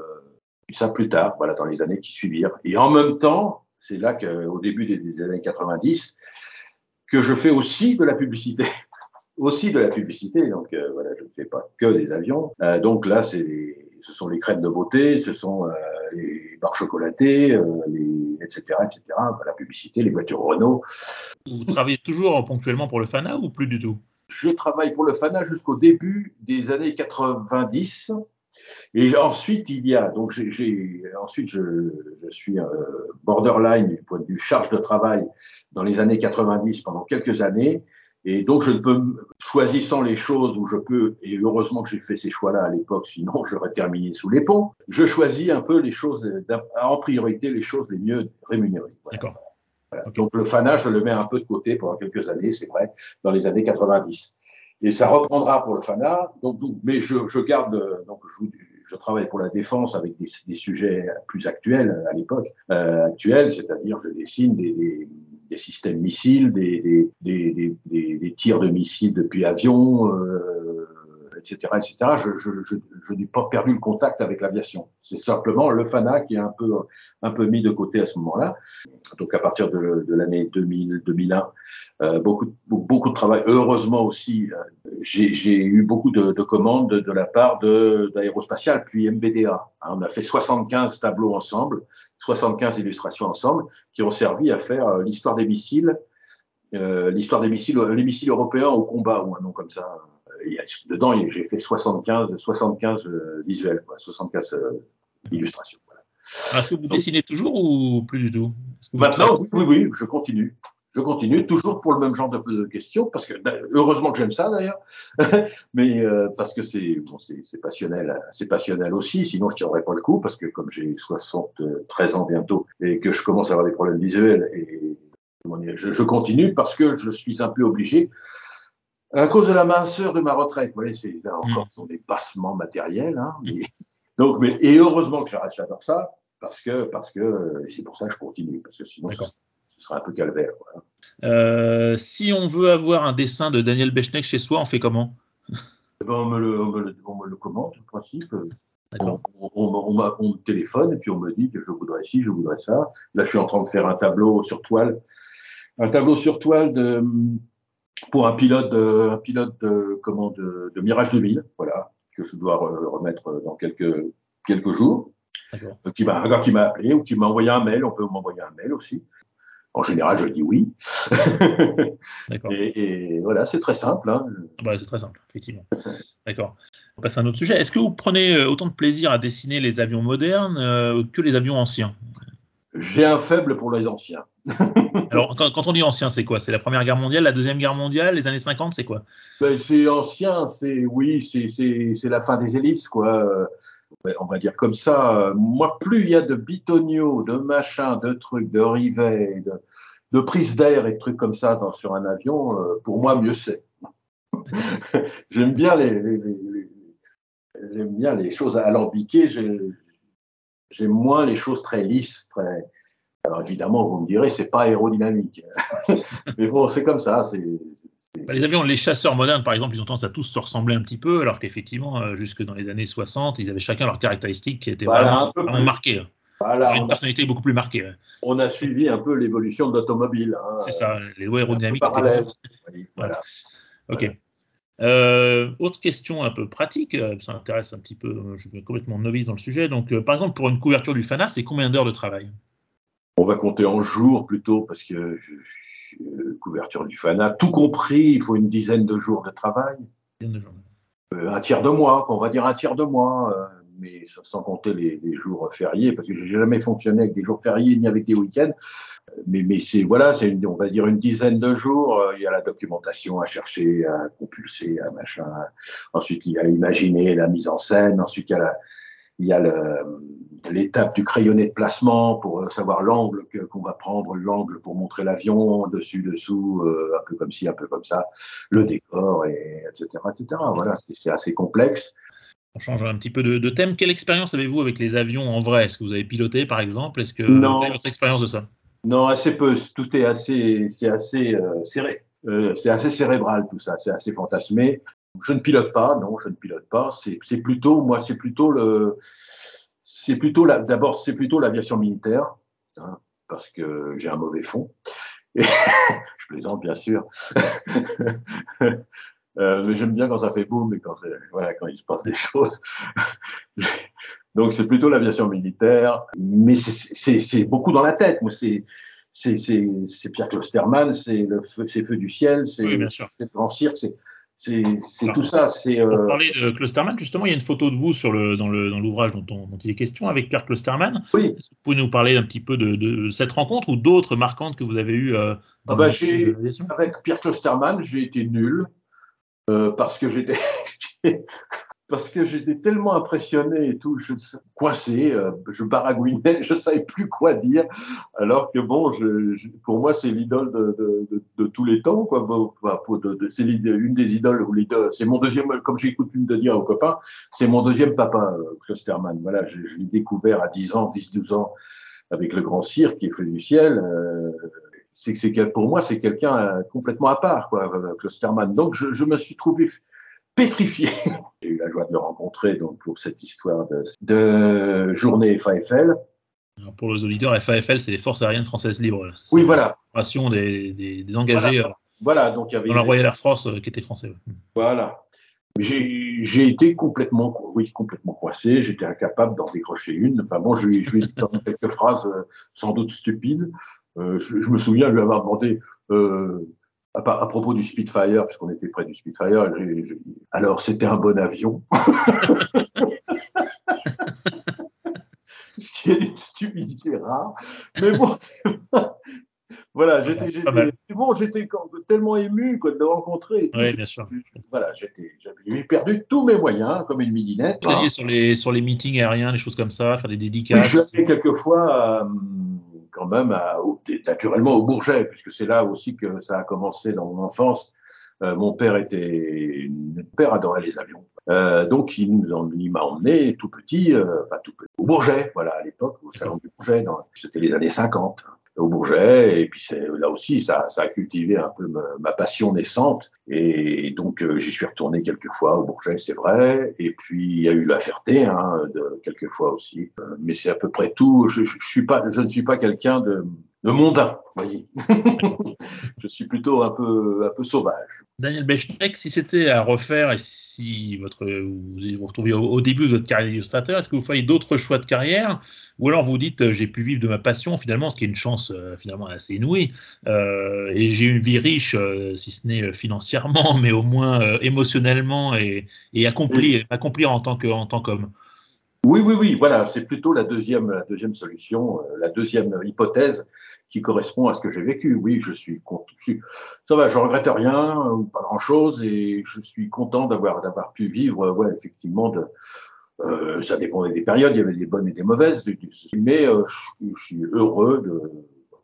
ça plus tard, voilà, dans les années qui suivirent. Et en même temps, c'est là qu'au début des, années 90, que je fais aussi de la publicité. aussi de la publicité. Donc euh, voilà, je ne fais pas que des avions. Euh, donc là, c'est ce sont les crèmes de beauté, ce sont les barres chocolatées, etc., etc. La publicité, les voitures Renault. Vous travaillez toujours ponctuellement pour le FANA ou plus du tout? Je travaille pour le FANA jusqu'au début des années 90. Et ensuite, il y a, donc j'ai, ensuite je, je suis euh, borderline du point de vue charge de travail dans les années 90 pendant quelques années. Et donc, je ne peux, choisissant les choses où je peux, et heureusement que j'ai fait ces choix-là à l'époque, sinon j'aurais terminé sous les ponts, je choisis un peu les choses, d'ab- en priorité, les choses les mieux rémunérées. D'accord. Donc, le FANA, je le mets un peu de côté pendant quelques années, c'est vrai, dans les années 90. Et ça reprendra pour le FANA. Donc, donc, mais je, je garde, donc je, je travaille pour la défense avec des, sujets plus actuels à l'époque, euh, actuels, c'est-à-dire je dessine des, des, des systèmes missiles, des, des tirs de missiles depuis avion, euh, etc., etc., je, n'ai pas perdu le contact avec l'aviation. C'est simplement le FANA qui est un peu, un peu mis de côté à ce moment-là. Donc à partir de, l'année 2000, 2001, euh, beaucoup, beaucoup de travail. Heureusement aussi, euh, j'ai eu beaucoup de, de, commandes de, la part d'Aérospatial, puis MBDA. Hein, on a fait 75 tableaux ensemble, 75 illustrations ensemble, qui ont servi à faire euh, l'histoire des missiles l'histoire des missiles, les missiles européens au combat, ou un nom comme ça. Dedans, j'ai fait 75, 75 euh, visuels, quoi, 75 euh, illustrations. Voilà. Est-ce que vous dessinez toujours ou plus du tout? Maintenant, oui, oui, je continue. Je continue toujours pour le même genre de, de questions, parce que ben, heureusement que j'aime ça d'ailleurs, mais euh, parce que c'est bon, c'est passionnel, c'est passionnel aussi. Sinon, je tiendrais pas le coup, parce que comme j'ai 73 ans bientôt et que je commence à avoir des problèmes visuels et je, je, continue parce que je suis un peu obligé. À cause de la minceur de ma retraite, vous voyez, c'est là encore des passements matériels. Hein, mais, donc, mais, et heureusement que j'adore ça, parce que parce que c'est pour ça que je continue, parce que sinon ce, ce serait un peu calvaire. Voilà. Euh, si on veut avoir un dessin de Daniel Bechnek chez soi, on fait comment? Eh ben, on, me le, on, me le, on, me le, commande, en principe. On, on, on, me téléphone et puis on me dit que je voudrais ci, je voudrais ça. Là, je suis en train de faire un tableau sur toile un tableau sur toile de, pour un pilote, de, un pilote de, comment, de, de Mirage 2000, voilà, que je dois remettre dans quelques, quelques jours. Qui m'a, qui m'a appelé ou qui m'a envoyé un mail, on peut m'envoyer un mail aussi. En général, je dis oui. et, et, voilà, c'est très simple. Hein. Bah, c'est très simple, effectivement. D'accord. On passe à un autre sujet. Est-ce que vous prenez autant de plaisir à dessiner les avions modernes euh, que les avions anciens? J'ai un faible pour les anciens. Alors, quand, quand, on dit ancien, c'est quoi? C'est la Première Guerre mondiale, la Deuxième Guerre mondiale, les années 50, c'est quoi? Ben, C'est ancien, c'est oui, c'est la fin des hélices, quoi. On va dire comme ça. Moi, plus il y a de bitonio, de machins, de trucs, de rivets, de, de prises d'air et de trucs comme ça dans, sur un avion, pour moi, mieux c'est. J'aime bien les, les, les, j'aime bien les choses alambiquées. J'aime moins les choses très lisses, très alors évidemment, vous me direz, c'est pas aérodynamique. Mais bon, c'est comme ça. C'est, bah, les avions, les chasseurs modernes, par exemple, ils ont tendance à tous se ressembler un petit peu, alors qu'effectivement, euh, jusque dans les années 60, ils avaient chacun leurs caractéristiques qui étaient voilà, vraiment, vraiment marquées. Voilà, une personnalité a, beaucoup plus marquée. Ouais. On a suivi un peu l'évolution de l'automobile. Hein, c'est ça, les lois aérodynamiques étaient. Oui, voilà. Ok. Euh, autre question un peu pratique, euh, ça intéresse un petit peu, je suis complètement novice dans le sujet. Donc, euh, par exemple, pour une couverture du FANA, c'est combien d'heures de travail? On va compter en jours plutôt parce que je, je, couverture du FANA, tout compris, il faut une dizaine de jours de travail. Euh, un tiers de mois, on va dire un tiers de mois, euh, mais sans compter les, les, jours fériés, parce que j'ai jamais fonctionné avec des jours fériés ni avec des week-ends. Mais, mais c'est voilà, c'est on va dire une dizaine de jours. Il y a la documentation à chercher, à compulser, à machin. Ensuite, il y a l'imaginer, la mise en scène. Ensuite, il y a la, il y a l'étape du crayonné de placement pour savoir l'angle qu'on va prendre, l'angle pour montrer l'avion, dessus, dessous, euh, un peu comme ci, un peu comme ça, le décor, et, etc., etc. Voilà, c'est assez complexe. On change un petit peu de, de thème. Quelle expérience avez-vous avec les avions en vrai? Est-ce que vous avez piloté, par exemple? Est-ce que non. vous avez votre expérience de ça? Non, assez peu. Tout est assez, c'est assez euh, serré. Euh, c'est assez cérébral tout ça, c'est assez fantasmé. Je ne pilote pas, non, je ne pilote pas. C'est plutôt, moi, c'est plutôt le, c'est plutôt d'abord, c'est plutôt l'aviation militaire, hein, parce que j'ai un mauvais fond. Et je plaisante, bien sûr. euh, mais j'aime bien quand ça fait boum et quand, voilà, quand il se passe des choses. Donc, c'est plutôt l'aviation militaire, mais c'est beaucoup dans la tête. Moi, c'est c'est Pierre Klosterman, c'est le feu, Feu du ciel, c'est oui, le Grand Cirque, c'est tout ça. C'est euh... Pour parler de Klosterman, justement, il y a une photo de vous sur le, dans l'ouvrage dont, dont, il est question avec Pierre Klosterman. Oui. Vous pouvez nous parler un petit peu de, de cette rencontre ou d'autres marquantes que vous avez eues euh, ah bah, Avec Pierre Klosterman, j'ai été nul euh, parce que j'étais parce que j'étais tellement impressionné et tout, je coincé, euh, je baragouinais, je savais plus quoi dire, alors que bon, je, je, pour moi c'est l'idole de, de, de, de, tous les temps, quoi. Bon, c'est une des idoles, ou c'est mon deuxième, comme j'ai coutume de dire aux copains, c'est mon deuxième papa, Klosterman. Voilà, je, je l'ai découvert à 10 ans, 10-12 ans avec le grand cirque qui est fait du ciel. Euh, c'est que pour moi c'est quelqu'un complètement à part, quoi, Klosterman. Donc je, je me suis trouvé pétrifié. J'ai eu la joie de le rencontrer donc pour cette histoire de, de journée FAFL. Alors, pour les auditeurs, FAFL, c'est les Forces aériennes françaises libres. Oui, la voilà. fédération Des, des, des engagés euh, Voilà, donc il y avait dans la Royal Air Force euh, qui étaient français. ouais. Voilà. J'ai été complètement, oui, complètement coincé. J'étais incapable d'en décrocher une. Enfin bon, je, lui- ai dit quelques phrases euh, sans doute stupides. Euh, je, je me souviens lui avoir demandé euh, à, propos du Spitfire, puisqu'on était près du Spitfire. alors, c'était un bon avion. Ce qui est une stupidité rare. Mais bon, voilà, j'étais bon, tellement ému quoi, de le rencontrer. Oui, bien sûr. Voilà, j'étais- j'avais perdu tous mes moyens, comme une midinette. Vous alliez sur les, sur les meetings aériens, des choses comme ça, faire des Je dédicaces. l'ai fait quelquefois, euh, quand même, naturellement au Bourget, puisque c'est là aussi que ça a commencé dans mon enfance. Euh, mon père était, mon père adorait les avions, Euh, donc il nous en- il m'a emmené tout petit, euh, tout petit, au Bourget, voilà à l'époque, au salon du Bourget, c'était les années 50, hein, au Bourget, et puis là aussi ça, ça a cultivé un peu ma, passion naissante, et donc euh, j'y suis retourné quelques fois au Bourget, c'est vrai, et puis il y a eu la Ferté, hein, de, quelques fois aussi, Euh, mais c'est à peu près tout. Je, je suis pas, je ne suis pas quelqu'un de, de mondain, voyez. je suis plutôt un peu, un peu sauvage. Daniel Bechnek, si c'était à refaire et si votre, vous vous retrouviez au, au début de votre carrière d'illustrateur, est-ce que vous feriez d'autres choix de carrière? Ou alors vous dites, euh, j'ai pu vivre de ma passion, finalement, ce qui est une chance euh, finalement assez inouïe, euh, et j'ai une vie riche, euh, si ce n'est financièrement, mais au moins émotionnellement et, et accomplir, accomplir en tant qu'homme. Oui, oui, oui, voilà, c'est plutôt la deuxième, la deuxième solution, euh, la deuxième hypothèse qui correspond à ce que j'ai vécu. Oui, je suis je Ça va, je regrette rien, pas grand-chose, et je suis content d'avoir d'avoir pu vivre, euh, ouais, effectivement, de, euh, ça dépendait des périodes, il y avait des bonnes et des mauvaises, mais euh, je, je suis heureux de,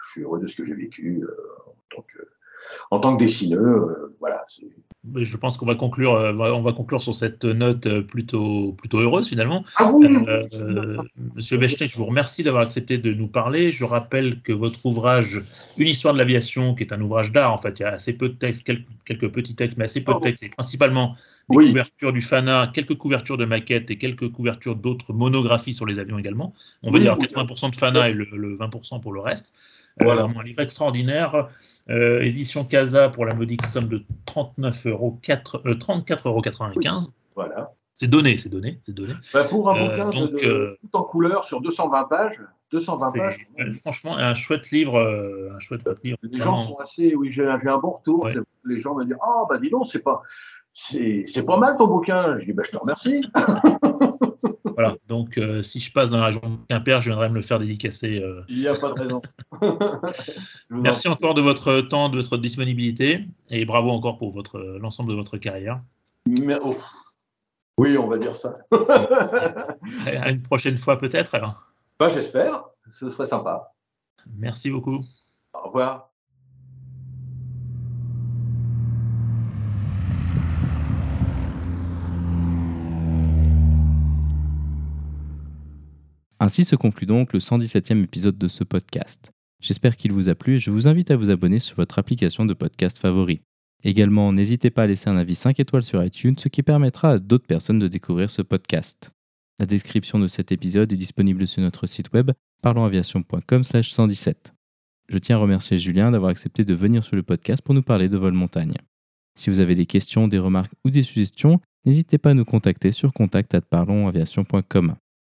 je suis heureux de ce que j'ai vécu euh, en tant que, en tant que dessineur. euh, voilà, Je pense qu'on va conclure, euh, on va conclure sur cette note euh, plutôt, plutôt heureuse finalement. Ah oui, Euh, euh, Monsieur Bechtek, je vous remercie d'avoir accepté de nous parler. Je rappelle que votre ouvrage Une histoire de l'aviation, qui est un ouvrage d'art, en fait, il y a assez peu de textes, quelques, quelques petits textes, mais assez peu de textes, et principalement des Oui. couvertures du FANA, quelques couvertures de maquettes et quelques couvertures d'autres monographies sur les avions également. On va Oui, dire oui. 80% de FANA et le, le 20% pour le reste. Voilà. Euh, un livre extraordinaire, euh, édition Casa pour la modique somme de 39 euros, 4, euh, 34,95 euros. voilà. C'est donné, c'est donné, c'est donné. Bah, pour un Euh, bouquin de- donc, de- euh, tout en couleur sur 220 pages, 220 C'est pages. euh, franchement un chouette livre, euh, un chouette livre. Les gens Vraiment. sont assez, oui, j'ai un bon retour. Ouais. Les gens me disent, ah bah dis donc, c'est pas, c'est pas mal ton bouquin. Je dis, bah je te remercie. Voilà. Donc euh, si je passe dans la région de Quimper, je viendrai me le faire dédicacer. euh. Il n'y a pas de raison. En Merci encore de votre temps, de votre disponibilité et bravo encore pour votre euh, l'ensemble de votre carrière. Mais- oh. Oui, on va dire ça. À une prochaine fois peut-être. alors. bah, j'espère. Ce serait sympa. Merci beaucoup. Au revoir. Ainsi se conclut donc le 117e épisode de ce podcast. J'espère qu'il vous a plu et je vous invite à vous abonner sur votre application de podcast favori. Également, n'hésitez pas à laisser un avis 5 étoiles sur iTunes, ce qui permettra à d'autres personnes de découvrir ce podcast. La description de cet épisode est disponible sur notre site web parlonsaviation.com/117. Je tiens à remercier Julien d'avoir accepté de venir sur le podcast pour nous parler de vol montagne. Si vous avez des questions, des remarques ou des suggestions, n'hésitez pas à nous contacter sur contact@parlonsaviation.com.